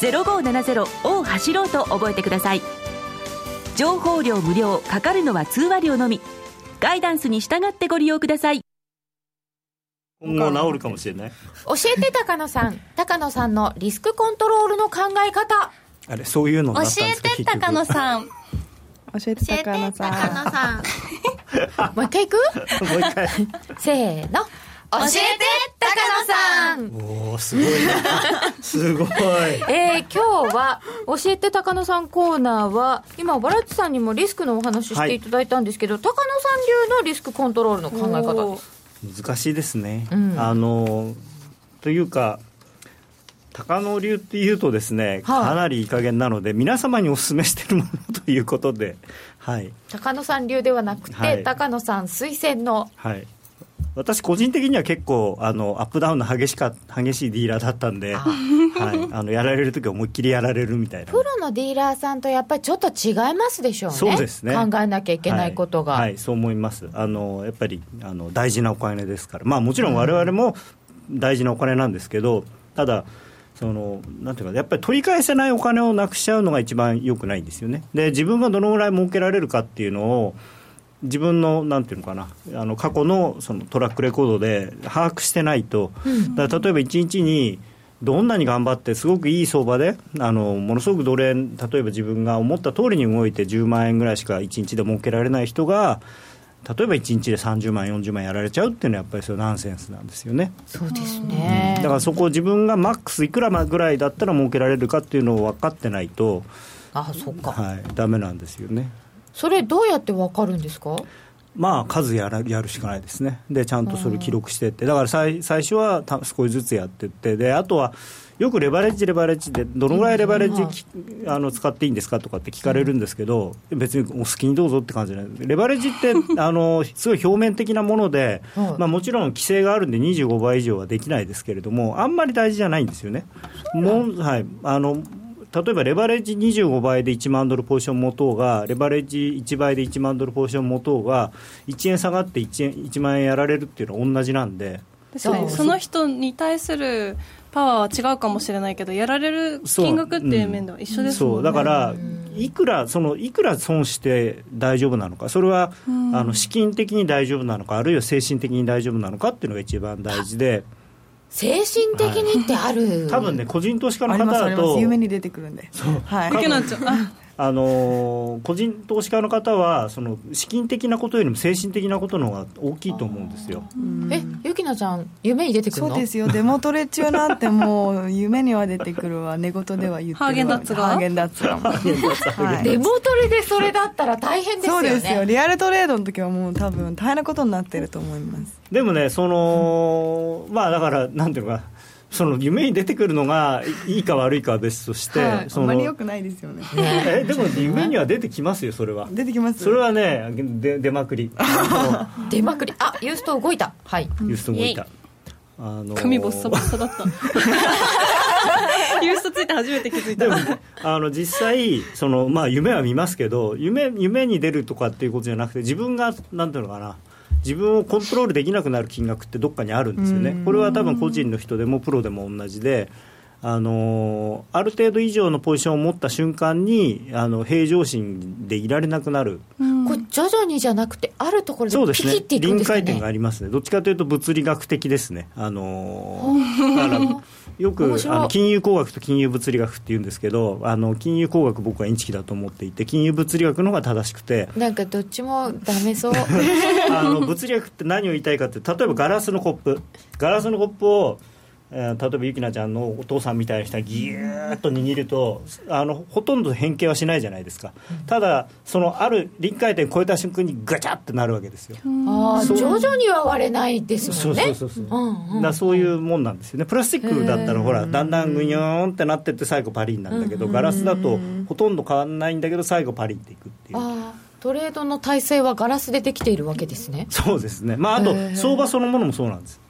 0570を走ろうと覚えてください。情報量無料かかるのは通話料のみ。ガイダンスに従ってご利用ください。今後治るかもしれない。教えて高野さん。高野さんのリスクコントロールの考え方あれそういうの教えて高野さん。教えて高野さん。高野さん。もう一回いく？もう一回。せーの。教えて高野さん。おおすごいすごい。えー、今日は教えて高野さんコーナーは今バラッチさんにもリスクのお話していただいたんですけど、はい、高野さん流のリスクコントロールの考え方。です難しいですね、うん、あのというか高野流っていうとですね、かなりいい加減なので、皆様にお勧めしているものということで、はい、高野さん流ではなくて、はい、高野さん推薦の。はい。私、個人的には結構あのアップダウンの激しか激しいディーラーだったんで、はい、あのやられる時は思いっきりやられるみたいな。プロのディーラーさんとやっぱりちょっと違いますでしょうね、そうですね。考えなきゃいけないことが、はい、はい、そう思います、あのやっぱりあの大事なお金ですから、まあ、もちろんわれわれも大事なお金なんですけど、ただ、そのなんていうか、やっぱり取り返せないお金をなくしちゃうのが一番よくないんですよね。で、自分がどのぐらい儲けられるかっていうのを、自分のなんていうのかな、あの過去のそのトラックレコードで把握してないと、だ例えば1日にどんなに頑張って、すごくいい相場で、あのものすごく奴隷、例えば自分が思った通りに動いて10万円ぐらいしか1日で儲けられない人が、例えば1日で30万、40万やられちゃうっていうのは、やっぱりそれナンセンスなんですよね。そうですね、うん、だからそこを自分がマックスいくらぐらいだったら儲けられるかっていうのを分かってないと、あそっか、はい、ダメなんですよね。それ、どうやって分かるんですか？まあ、数やらやるしかないですね、でちゃんとそれ記録してって、だから最最初は少しずつやってって、であとはよくレバレッジ、レバレッジで、どのぐらいレバレッジ、うん、あの使っていいんですかとかって聞かれるんですけど、別にお好きにどうぞって感じじゃない、レバレッジって <laughs> あのすごい表面的なもので、まあ、もちろん規制があるんで、25倍以上はできないですけれども、あんまり大事じゃないんですよね。もうはい。あの例えばレバレッジ25倍で1万ドルポジション持とうが、レバレッジ1倍で1万ドルポジション持とうが、1円下がって 1, 円1万円やられるっていうのは同じなんで。確かにその人に対するパワーは違うかもしれないけど、やられる金額っていう面では一緒ですもんね。そう。だからいくらそのいくら損して大丈夫なのか、それは、あの資金的に大丈夫なのか、あるいは精神的に大丈夫なのかっていうのが一番大事で。精神的にってある、はい、多分ね個人投資家の方だと夢に出てくるんで。そう。はい。けなっちゃあの個人投資家の方はその資金的なことよりも精神的なことの方が大きいと思うんですよ。えゆきなちゃん夢に出てくるの？そうですよデモトレ中なんてもう夢には出てくるわ寝言では言ってるわハーゲンダッツがハーゲンダッツ。がはいデモトレでそれだったら大変ですよね。そうですよ。リアルトレードの時はもう多分大変なことになってると思います。でもね、その、まあだから、なんていうのか、その夢に出てくるのがいいか悪いかは別として、はいそのあんまり良くないですよね。えでも夢には出てきますよ、それは。出てきます。それはね、で <laughs> 出まくり。あ出まくり。あユースト動いた。はい。のユースト動いた。あのー髪ボッサボッサだった。<laughs> ユーストついて初めて気づいた。でもね、あの実際その、まあ、夢は見ますけど夢夢に出るとかっていうことじゃなくて自分がなんていうのかな自分をコントロールできなくなる金額ってどっかにあるんですよね。これは多分個人の人でもプロでも同じで。あのある程度以上のポジションを持った瞬間にあの平常心でいられなくなる、これ徐々にじゃなくてあるところでそうですね。ピキっていくん臨ですか界点があねりますね。どっちかというと物理学的ですね。あの <laughs> だからよくあの金融工学と金融物理学って言うんですけどあの金融工学僕はインチキだと思っていて金融物理学の方が正しくてなんかどっちもダメそう。<laughs> あの物理学って何を言いたいかって例えばガラスのコップ。ガラスのコップをえー例えばゆきなちゃんのお父さんみたいな人がギューッと握るとあのほとんど変形はしないじゃないですか。ただそのある臨界点超えた瞬間にガチャってなるわけですよ。ああそう。徐々には割れないですそもね。うんそうそうそう、うんうんだそういうもんなんですよね。プラスチックだったらほらだんだんぐにょーんってなってって最後パリンなんだけどガラスだとほとんど変わらないんだけど最後パリンっていくっていう。ああトレードの体制はガラスでできているわけですね。そうですね。まああと相場そのものもそうなんです。うん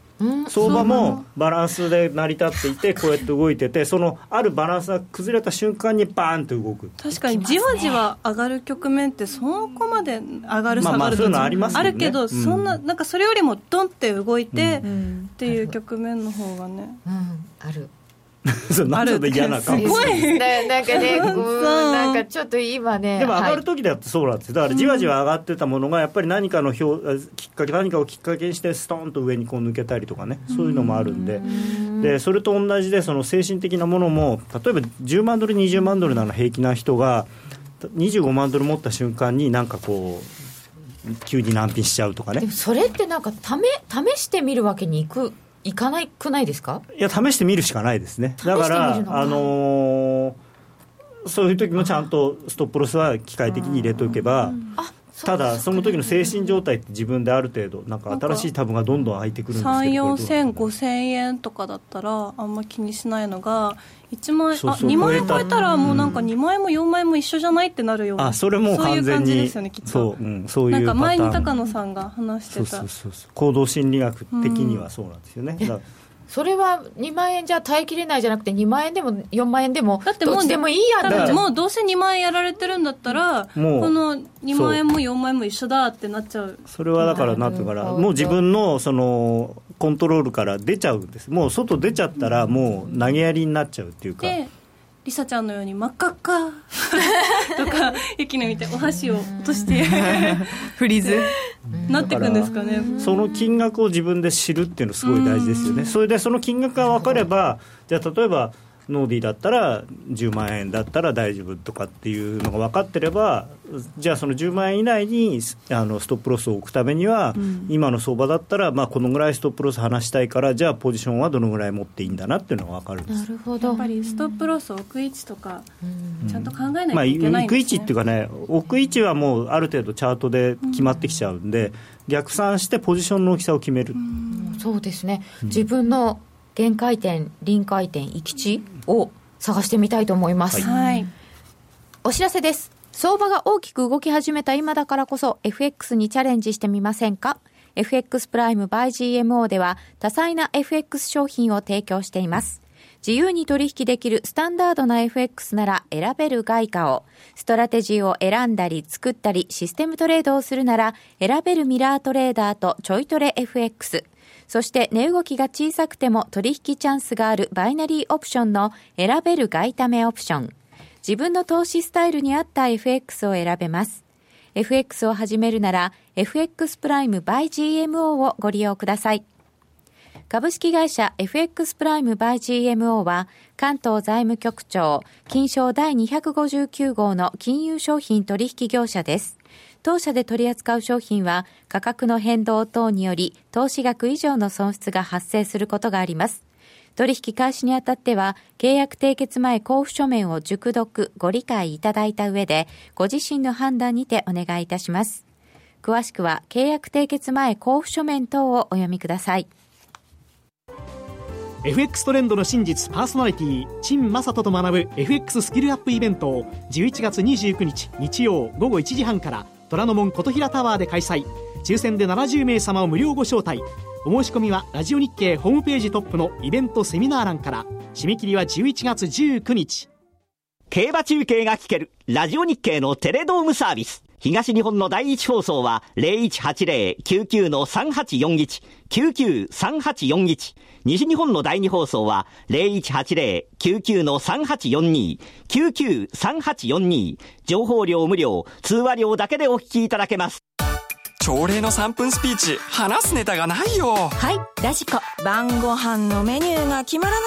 相場もバランスで成り立っていてこうやって動いててそのあるバランスが崩れた瞬間にバーンと動く。確かにじわじわ上がる局面ってそこまで上がるまあ下がるまあそういうのありますよね。あるけど、うん。そんななんかそれよりもドンって動いて、うん。っていう局面の方がね。うん。ある <laughs> なんちょっと嫌な顔すごいななんかね <laughs> なんかちょっと今ねでも上がはいる時だってそうなんですよ。だからじわじわ上がってたものがやっぱり何かの表きっかけ何かをきっかけにしてストーンと上にこう抜けたりとかね。そういうのもあるんで。でそれと同じでその精神的なものも例えば10万ドル20万ドルなの平気な人が25万ドル持った瞬間になんかこう急に難品しちゃうとかね。それってなんか試試してみるわけにいくいかないくないですか？いや試してみるしかないですね。だからあのーそういう時もちゃんとストップロスは機械的に入れておけばあただその時の精神状態って自分である程度なんか新しいタブがどんどん開いてくるんですけど3 4これ千どう5千円とかだったらあんま気にしないのが1万円あそうそう2万円超えた。らもうなんか2万円も4万円も一緒じゃないってなるようなあそれもうそういう完全感じでにすよねきっと。そう,、うん、そういうなんか前に高野さんが話してた。そうそうそうそう。行動心理学的にはそうなんですよね、だからそれは2万円じゃ耐えきれないじゃなくて2万円でも4万円でもだってもうでもいいやもうどうせ2万円やられてるんだったらもうこの2万円も4万円も一緒だってなっちゃう。それはだからなんていうかなもう自分のそのコントロールから出ちゃうんです。もう外出ちゃったらもう投げやりになっちゃうっていうか、でりさちゃんのように真っ赤っか。<laughs> とかゆきの見てお箸を落として。<laughs> フリーズ。なっていくんですかね。その金額を自分で知るっていうのすごい大事ですよね、それでその金額が分かれば、じゃあ、例えばノーディーだったら10万円だったら大丈夫とかっていうのが分かってれば、じゃあ、その10万円以内にあのストップロスを置くためには、今の相場だったら、まあ、このぐらいストップロス離したいから、じゃあ、ポジションはどのぐらい持っていいんだなっていうのが分かるんです。な。るほど。やっぱりストップロスを置く位置とかちゃんと考えないまあ、といけない行く位んですね。置っていうかね、置く位置はもうある程度チャートで決まってきちゃうんで、逆算してポジションの大きさを決める。そうですね、自分の限界点臨界点行き地を探してみたいと思います、はい。お知らせです。相場が大きく動き始めた今だからこそ FX にチャレンジしてみませんか？FX プライム by GMO では多彩な FX 商品を提供しています。自由に取引できるスタンダードな FX なら選べる外貨を、ストラテジーを選んだり作ったりシステムトレードをするなら選べるミラートレーダーとちょいトレ FX。そして値動きが小さくても取引チャンスがあるバイナリーオプションの選べる外為オプション。自分の投資スタイルに合った FX を選べます。FX を始めるなら FX プライム by GMO をご利用ください。株式会社 FX プライムバイ GMO は関東財務局長金賞第259号の金融商品取引業者です。当社で取り扱う商品は価格の変動等により投資額以上の損失が発生することがあります。取引開始にあたっては、契約締結前交付書面を熟読、ご理解いただいた上で、ご自身の判断にてお願いいたします。詳しくは、契約締結前交付書面等をお読みください。FX トレンドの真実パーソナリティ陳正人と学ぶ FX スキルアップイベントを11月29日日曜午後1時半から虎ノ門琴平タワーで開催。抽選で70名様を無料ご招待。お申し込みはラジオ日経ホームページトップのイベントセミナー欄から。締め切りは11月19日。競馬中継が聞けるラジオ日経のテレドームサービス。東日本の第一放送は0180-99-3841、99-3841。西日本の第二放送は0180-99-3842、99-3842。情報量無料、通話料だけでお聞きいただけます。朝礼の3分スピーチ、話すネタがないよ。はい、ラジコ。晩ご飯のメニューが決まらない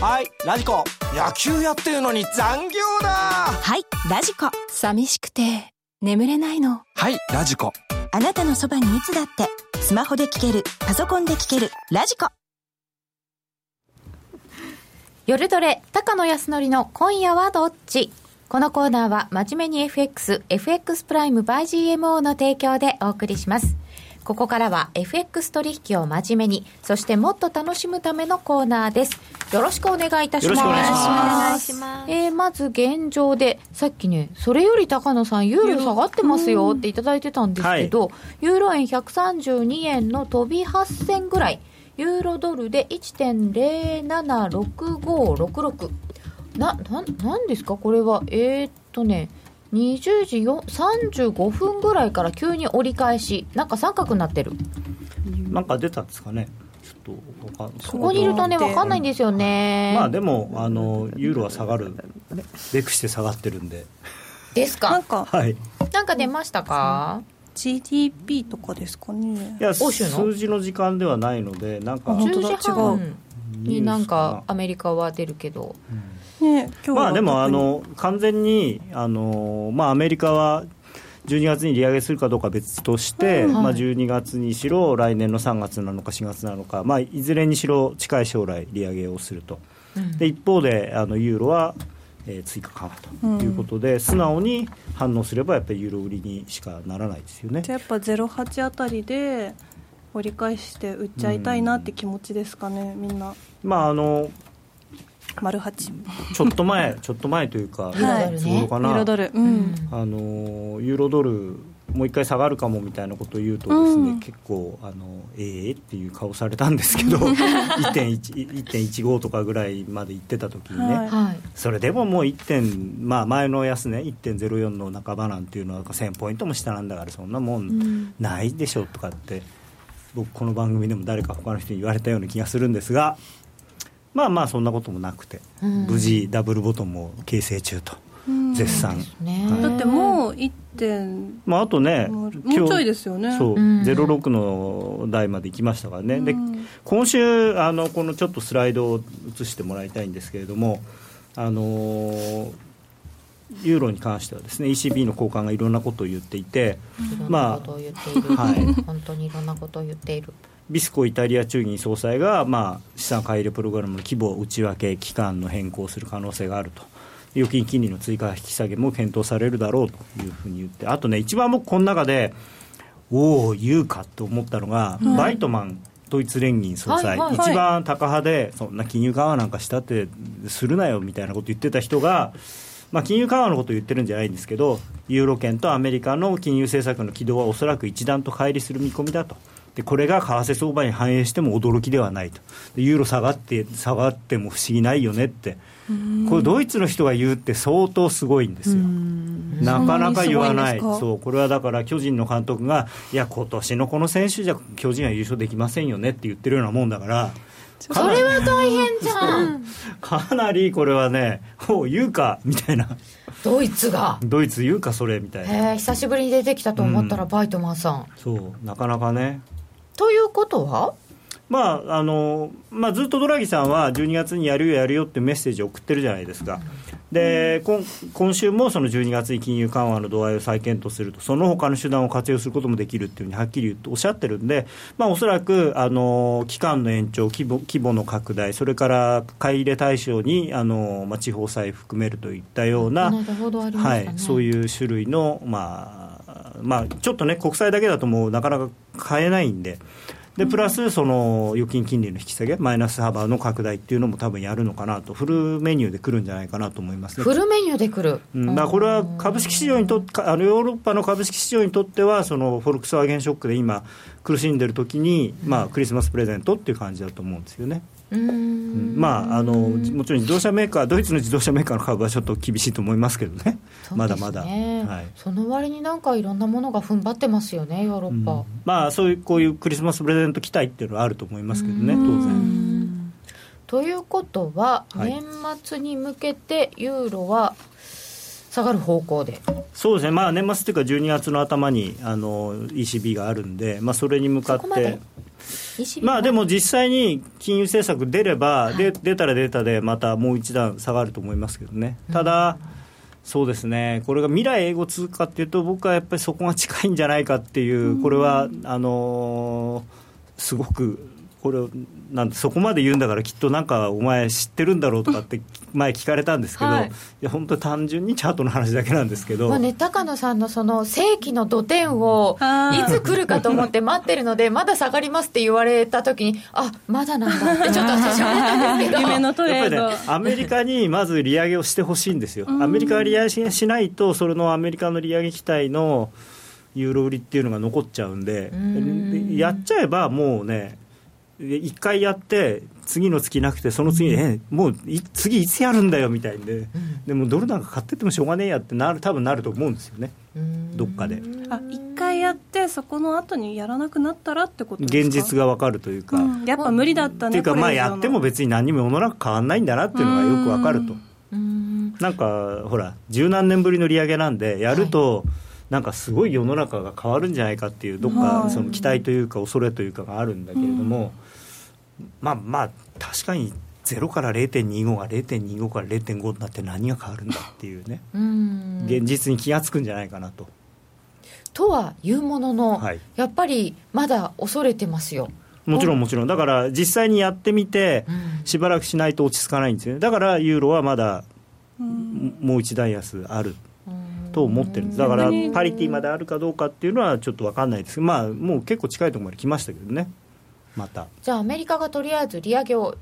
わ。はい、ラジコ。野球やってるのに残業だ。はい、ラジコ。寂しくて。眠れないの。はい、ラジコ。あなたのそばにいつだって、スマホで聞ける、パソコンで聞ける、ラジコ。夜トレ、高野康則の今夜はどっち？このコーナーは真面目に FX、FX プライム by GMO の提供でお送りします。ここからは FX 取引を真面目に、そしてもっと楽しむためのコーナーです。よろしくお願いいたします。よろしくお願いします。えー、まず現状で、さっきね、それより高野さん、ユーロ下がってますよっていただいてたんですけど、ユーロ円132円の飛び8銭ぐらい、ユーロドルで1.076566。な、な、なんですか？これは、えー、っとね、20時よ35分ぐらいから急に折り返し、なんか三角になってる。なんか出たんですかね？ちょっとわかんここにいるとね、わかんないんですよね。まあでも、あの、ユーロは下がる、レクして下がってるんで。ですか？なんか、はい。なんか出ましたか？GDP とかですかね。いや、数字の時間ではないので、なんか、10時半違う。になんかアメリカは出るけど、ね、今日まあでもあの完全にあの、まあ、アメリカは12月に利上げするかどうかは別として、うん。はい。まあ、12月にしろ来年の3月なのか4月なのか、まあ、いずれにしろ近い将来利上げをすると、うん。で一方であのユーロは、えー追加緩和ということで、素直に反応すればやっぱりユーロ売りにしかならないですよね。じゃあやっぱ08あたりで折り返して売っちゃいたいなって気持ちですかね、みんな。まああの丸八。ちょっと前ちょっと前というか、はい。いつ頃かな。ユーロドルうん。あのユーロドルもう一回下がるかもみたいなことを言うとですね、うん。結構あのええっていう顔されたんですけど <laughs> 1.1 1.15とかぐらいまで行ってた時にね、はい。はい。それでももう1点、まあ、前の安値、1.04の半ばなんていうのは1000ポイントも下なんだからそんなもんないでしょとかって僕この番組でも誰か他の人に言われたような気がするんですがまあまあそんなこともなくて、うん。無事ダブルボトムを形成中と。うん絶賛、ねはいだってもう1点まあ、あとねもうちょいですよね。そう、うん。06の台まで行きましたからね、でうん。今週あのこのちょっとスライドを映してもらいたいんですけれどもあのーユーロに関してはですね ECB の高官がいろんなことを言っていて、いろんなまことを言っている、あはい。本当にいろんなことを言っている。ビスコイタリア中銀総裁が、まあ、資産買い入れプログラムの規模を内訳期間の変更をする可能性があると預金金利の追加引き下げも検討されるだろうというふうに言ってあとね一番僕この中でおお言うかと思ったのが、はいバイトマンドイツ連銀総裁、はいはい一番高派でそんな金融緩和なんかしたってするなよみたいなこと言ってた人が、まあ、金融緩和のことを言ってるんじゃないんですけどユーロ圏とアメリカの金融政策の軌道はおそらく一段と乖離する見込みだと。でこれが為替相場に反映しても驚きではないと。でユーロ下がって下がっても不思議ないよねって。これドイツの人が言うって相当すごいんですよ。なかなか言わない。そうこれはだから巨人の監督がいや今年のこの選手じゃ巨人は優勝できませんよねって言ってるようなもんだから。それは大変じゃん。かなりこれはねおう言うかみたいな。ドイツが。ドイツ言うかそれみたいな。へえ久しぶりに出てきたと思ったらバイトマンさん、そうなかなかねということは？まああのまあ、ずっとドラギさんは12月にやるよ、やるよってメッセージを送ってるじゃないですか、で今今週もその12月に金融緩和の度合いを再検討すると、その他の手段を活用することもできるっていうふうにはっきり言っておっしゃってるんで、まあ、おそらくあの期間の延長規模、規模の拡大、それから買い入れ対象にあの、まあ、地方債含めるといったような、なね。はい、そういう種類の、まあまあ、ちょっとね、国債だけだともうなかなか買えないんで。でプラス、その預金金利の引き下げ、マイナス幅の拡大っていうのも多分やるのかなと、フルメニューで来るんじゃないかなと思いますね。フルメニューで来る、うん、だこれは株式市場にとあのヨーロッパの株式市場にとっては、そのフォルクスワーゲンショックで今、苦しんでる時に、まあ、クリスマスプレゼントっていう感じだと思うんですよね。うんまあ、あのもちろん自動車メーカー、ドイツの自動車メーカーの株はちょっと厳しいと思いますけどね、<laughs> まだまだ。はい、その割になんかいろんなものが踏ん張ってますよね、ヨーロッパ。まあ、そういうこういうクリスマスプレゼント期待っていうのはあると思いますけどね、当然。ということは、はい年末に向けてユーロは下がる方向で。そうですね、まあ、年末というか、12月の頭にあの ECB があるんで、まあ、それに向かっそこまでて。まあでも実際に金融政策出れば、で出たら出たで、またもう一段下がると思いますけどね、ただ、そうですね、これが未来英語通貨っていうと、僕はやっぱりそこが近いんじゃないかっていう、これはあのーすごく、これなんてそこまで言うんだから、きっとなんか、お前知ってるんだろうとかって、前聞かれたんですけど、はいい、や本当、単純にチャートの話だけなんですけど。まあね、高野さんのその正規の土点をいつ来るかと思って待ってるので、<laughs> まだ下がりますって言われたときに、あまだなんだってちょっと私は思ったんですけど、夢のトレード。やっぱりね、アメリカにまず利上げをしてほしいんですよ、アメリカが利上げしないと、それのアメリカの利上げ期待のユーロ売りっていうのが残っちゃうんで、でやっちゃえばもうね、一回やって、次の月なくて、その次に、えもうい次いつやるんだよみたいで、でもドルなんか買ってってもしょうがねえやってなる、多分なると思うんですよね、どっかで。あ一回やってそこの後にやらなくなったらってことですか？現実がわかるというか。うん。やっぱ無理だったねっていうか、まあ、やっても別に何にも世の中変わんないんだなっていうのがよくわかると。なんか、ほら、十何年ぶりの利上げなんで、やると、なんかすごい世の中が変わるんじゃないかっていう、どっかはい。その期待というか、恐れというかがあるんだけれども、まあまあ、確かに0から0.25が0.25から0.5になって何が変わるんだっていうね、<laughs> うん。現実に気がつくんじゃないかなと。とはいうものの、はい。やっぱりまだ恐れてますよ。もちろんもちろん、だから実際にやってみて、しばらくしないと落ち着かないんですよね、だからユーロはまだもう一段安あると思ってるんです、だからパリティまであるかどうかっていうのはちょっと分かんないです。けど、まあ、もう結構近いところまで来ましたけどね、また。じゃあアメリカがとりあえず利上げを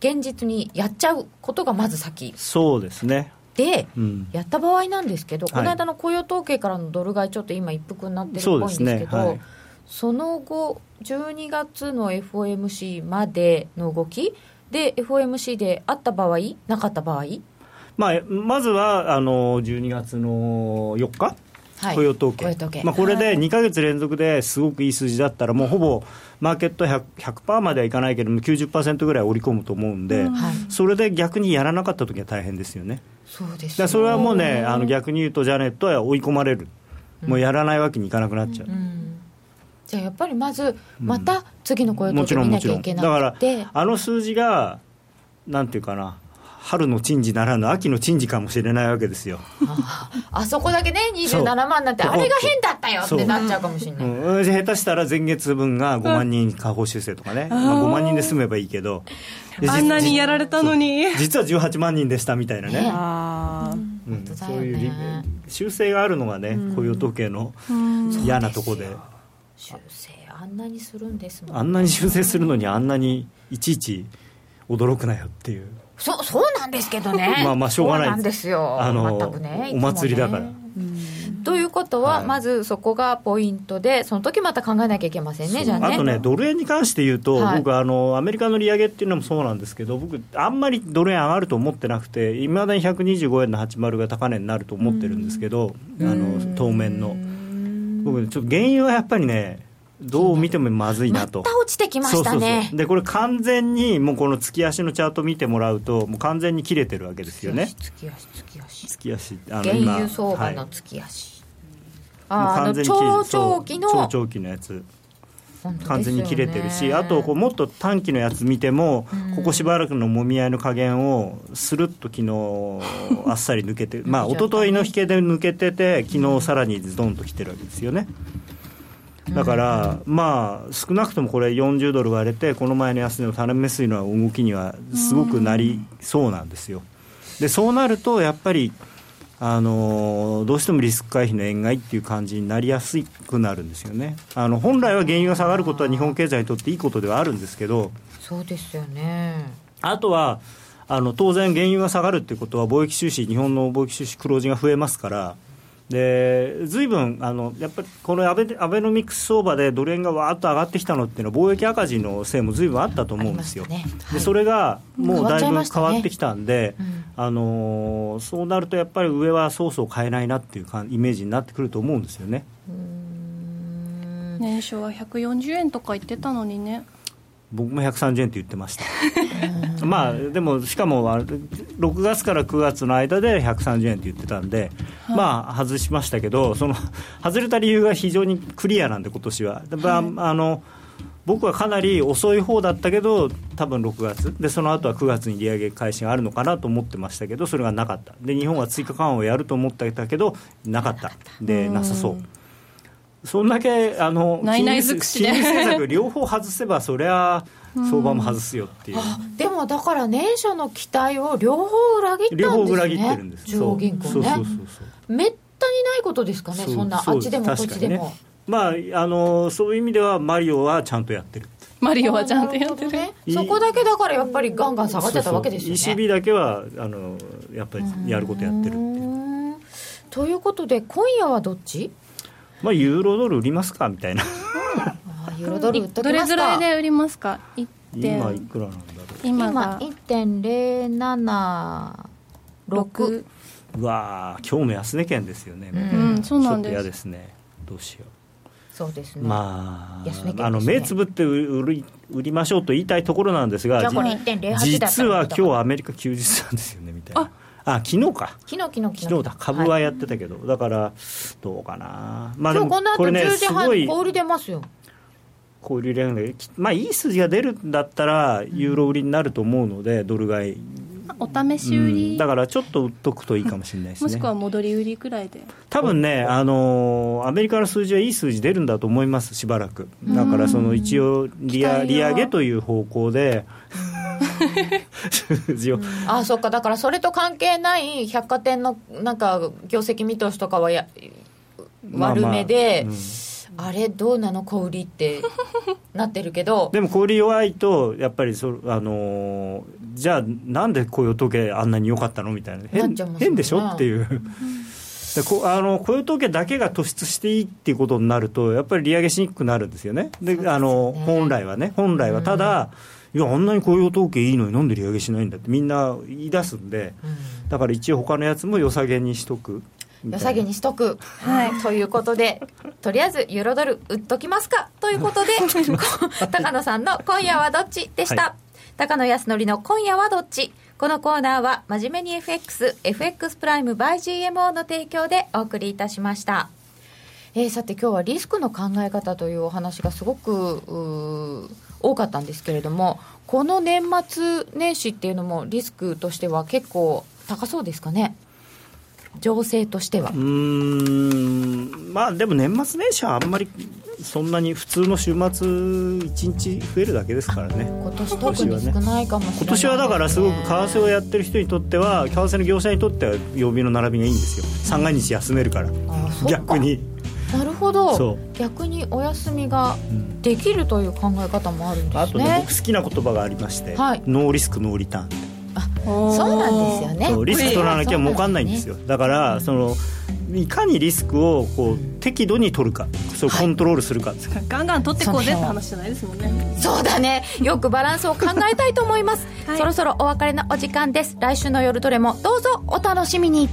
現実にやっちゃうことがまず先。そうですね、で、うん、やった場合なんですけど、はい。この間の雇用統計からのドル買い、ちょっと今、一服になってるっぽいんですけど、すね。はい。その後、12月の FOMC までの動きで、FOMC であった場合、なかった場合、まあ、まずはあの12月の4日、はい雇用統計雇用統計まあ、これで2か月連続ですごくいい数字だったら、もうほぼマーケット 100%, 100まではいかないけども、90%ぐらい織り込むと思うんで、はい。それで逆にやらなかった時は大変ですよね。そうですだからそれはもうね、あの逆に言うと、ジャネットは追い込まれる、もうやらないわけにいかなくなっちゃう。じゃあやっぱりまず、また次の雇用も統計見なきゃいけだからなくて、あの数字が、なんていうかな、春の珍事ならぬ秋の珍事かもしれないわけですよ。あそこだけね、27万になって、あれが変だったよってなっちゃうかもしれない。う。ん、下手したら前月分が5万人下方修正とかね、まあ、5万人で済めばいいけど、であんなにやられたのに。実は18万人でしたみたいなね、あうん。そういうリ修正があるのがね、雇用統計の嫌なとこで、修正あんなにするんですもんあんなに修正するのに、あんなにいちいち驚くなよっていう、そそうなんですけどね。<laughs> まあまあしょうがない。ですよ。あの全くねお祭りだから。ということは、はい。まずそこがポイントでその時また考えなきゃいけませんねじゃあね。あとね、ドル円に関して言うと、はい。僕あの、アメリカの利上げっていうのもそうなんですけど、僕、あんまりドル円上がると思ってなくて、いまだに125円の80が高値になると思ってるんですけど、あの当面の。僕、ちょっと原因はやっぱりね、どう見てもまずいなと。また落ちてきましたね。そうそうそう。でこれ完全にもうこの月足のチャート見てもらうともう完全に切れてるわけですよね。月足月足月足。あの原今油相場はい。の月足、もうああの完全に切れて超長期の超長期のやつ。完全に切れてるし、あとこうもっと短期のやつ見ても、ここしばらくのもみ合いの加減をスルッと昨日あっさり抜けて <laughs> まあ一昨日の引けで抜けてて昨日さらにズドンと来てるわけですよね。だから、まあ、少なくともこれ、40ドル割れて、この前の安値を頼みやすいのは動きにはすごくなりそうなんですよ。でそうなると、やっぱり、あのどうしてもリスク回避の円買いっていう感じになりやすくなるんですよね。あの本来は原油が下がることは日本経済にとっていいことではあるんですけど、そうですよねあとはあの当然、原油が下がるっていうことは貿易収支、日本の貿易収支、黒字が増えますから、でずいぶんあのやっぱりこのアベアベノミクス相場でドル円がわーっと上がってきたのっていうのは、貿易赤字のせいもずいぶんあったと思うんですよ。でそれがもうだいぶ変わってきたんで、あのーそうなるとやっぱり上はそうそう買えないなっていうかイメージになってくると思うんですよね。年初は140円とか言ってたのにね僕も130円って言ってました。まあでもしかもあれ6月から9月の間で130円って言ってたんで、まあ外しましたけどその外れた理由が非常にクリアなんで今年は。だからあの僕はかなり遅い方だったけど多分6月。でその後は9月に利上げ開始があるのかなと思ってましたけどそれがなかった。で日本は追加緩和をやると思ってたけどなかった。でなさそうそんだけあの金融政策両方外せばそりゃ相場も外すよっていう、でもだから年初の期待を両方裏切ったんですね。両方裏切ってるんです。中央銀行ね。そうそうそうそう。めったにないことですかねそんなあっちでもこっちでも、ねまああのそういう意味ではマリオはちゃんとやってるマリオはちゃんとやってる、そこだけだからやっぱりガンガン下がっちゃったわけですよね。そうそう ECB だけはあのやっぱりやることやってるということで今夜はどっち？まあユーロドル売りますかみたたいな。あユーロドル売っときどれますか。ぐらいで売りますか？1点。今いくらなんだろ今が。1.076ううわー今日の安値圏ですよね、うん。そうなんです。ちょっと嫌ですね。どうしよそうですね。うま安値圏ですね。ああの目つぶって売り売りましょうと言いたいところなんですがじゃあこれじ1.08だった実は今日アメリカ休日なんですよねみたいなあ昨日か。昨日昨日昨日。昨日だ。株はやってたけど、だからどうかな。まあでも今日この後これね10時半すごい。小売り出ますよ。小売りレンガきまあいい数字が出るんだったらユーロ売りになると思うのでドル買い、お試し売り、うん。だからちょっと売っとくといいかもしれないですね。もしくは戻り売りくらいで。多分ね、あのーアメリカの数字はいい数字出るんだと思います、しばらく、だからその一応利上げという方向で、数字を、あそっか。だからそれと関係ない百貨店のなんか業績見通しとかはやまあまあ。悪めで、うん。あれどうなの？小売りってなってるけど。<laughs> でも小売り弱いと、やっぱりそ、あのーじゃあ、なんで雇用統計あんなに良かったの？みたいな、変ちゃいますよね。変でしょ？っていう。<laughs> でこあの雇用統計だけが突出していいっていうことになると、やっぱり利上げしにくくなるんですよね、であの本来はね、本来は。ただ、いや、あんなに雇用統計いいのになんで利上げしないんだってみんな言い出すんで、だから一応、他のやつも良さげにしとく良さげにしとく、はい、ということでとりあえずユーロドル売っときますか？ということで <laughs> 高野さんの「今夜はどっち?」でした、はい。高野康則の「今夜はどっち?」このコーナーは真面目に FXFX プライム by GMO の提供でお送りいたしました。えーさて今日はリスクの考え方というお話がすごくうー多かったんですけれどもこの年末年始っていうのもリスクとしては結構高そうですかね？情勢としては。うーん。まあでも年末年始はあんまりそんなに普通の週末1日増えるだけですからね。今年特に少ないかもしれない、今年はだからすごく為替をやってる人にとっては為替の業者にとっては曜日の並びがいいんですよ。三が日休めるから。逆になるほど。そう。逆にお休みができるという考え方もあるんですね。あとね僕好きな言葉がありまして、はい。ノーリスクノーリターン。そうなんですよね。そうリスク取らなきゃ儲かんないんですよ、だからそのいかにリスクをこう適度に取るか。それをコントロールするか、ガンガン取ってこうぜって話じゃないですもんね。そうだね。よくバランスを考えたいと思います、<laughs> そろそろお別れのお時間です。来週の夜どれもどうぞお楽しみに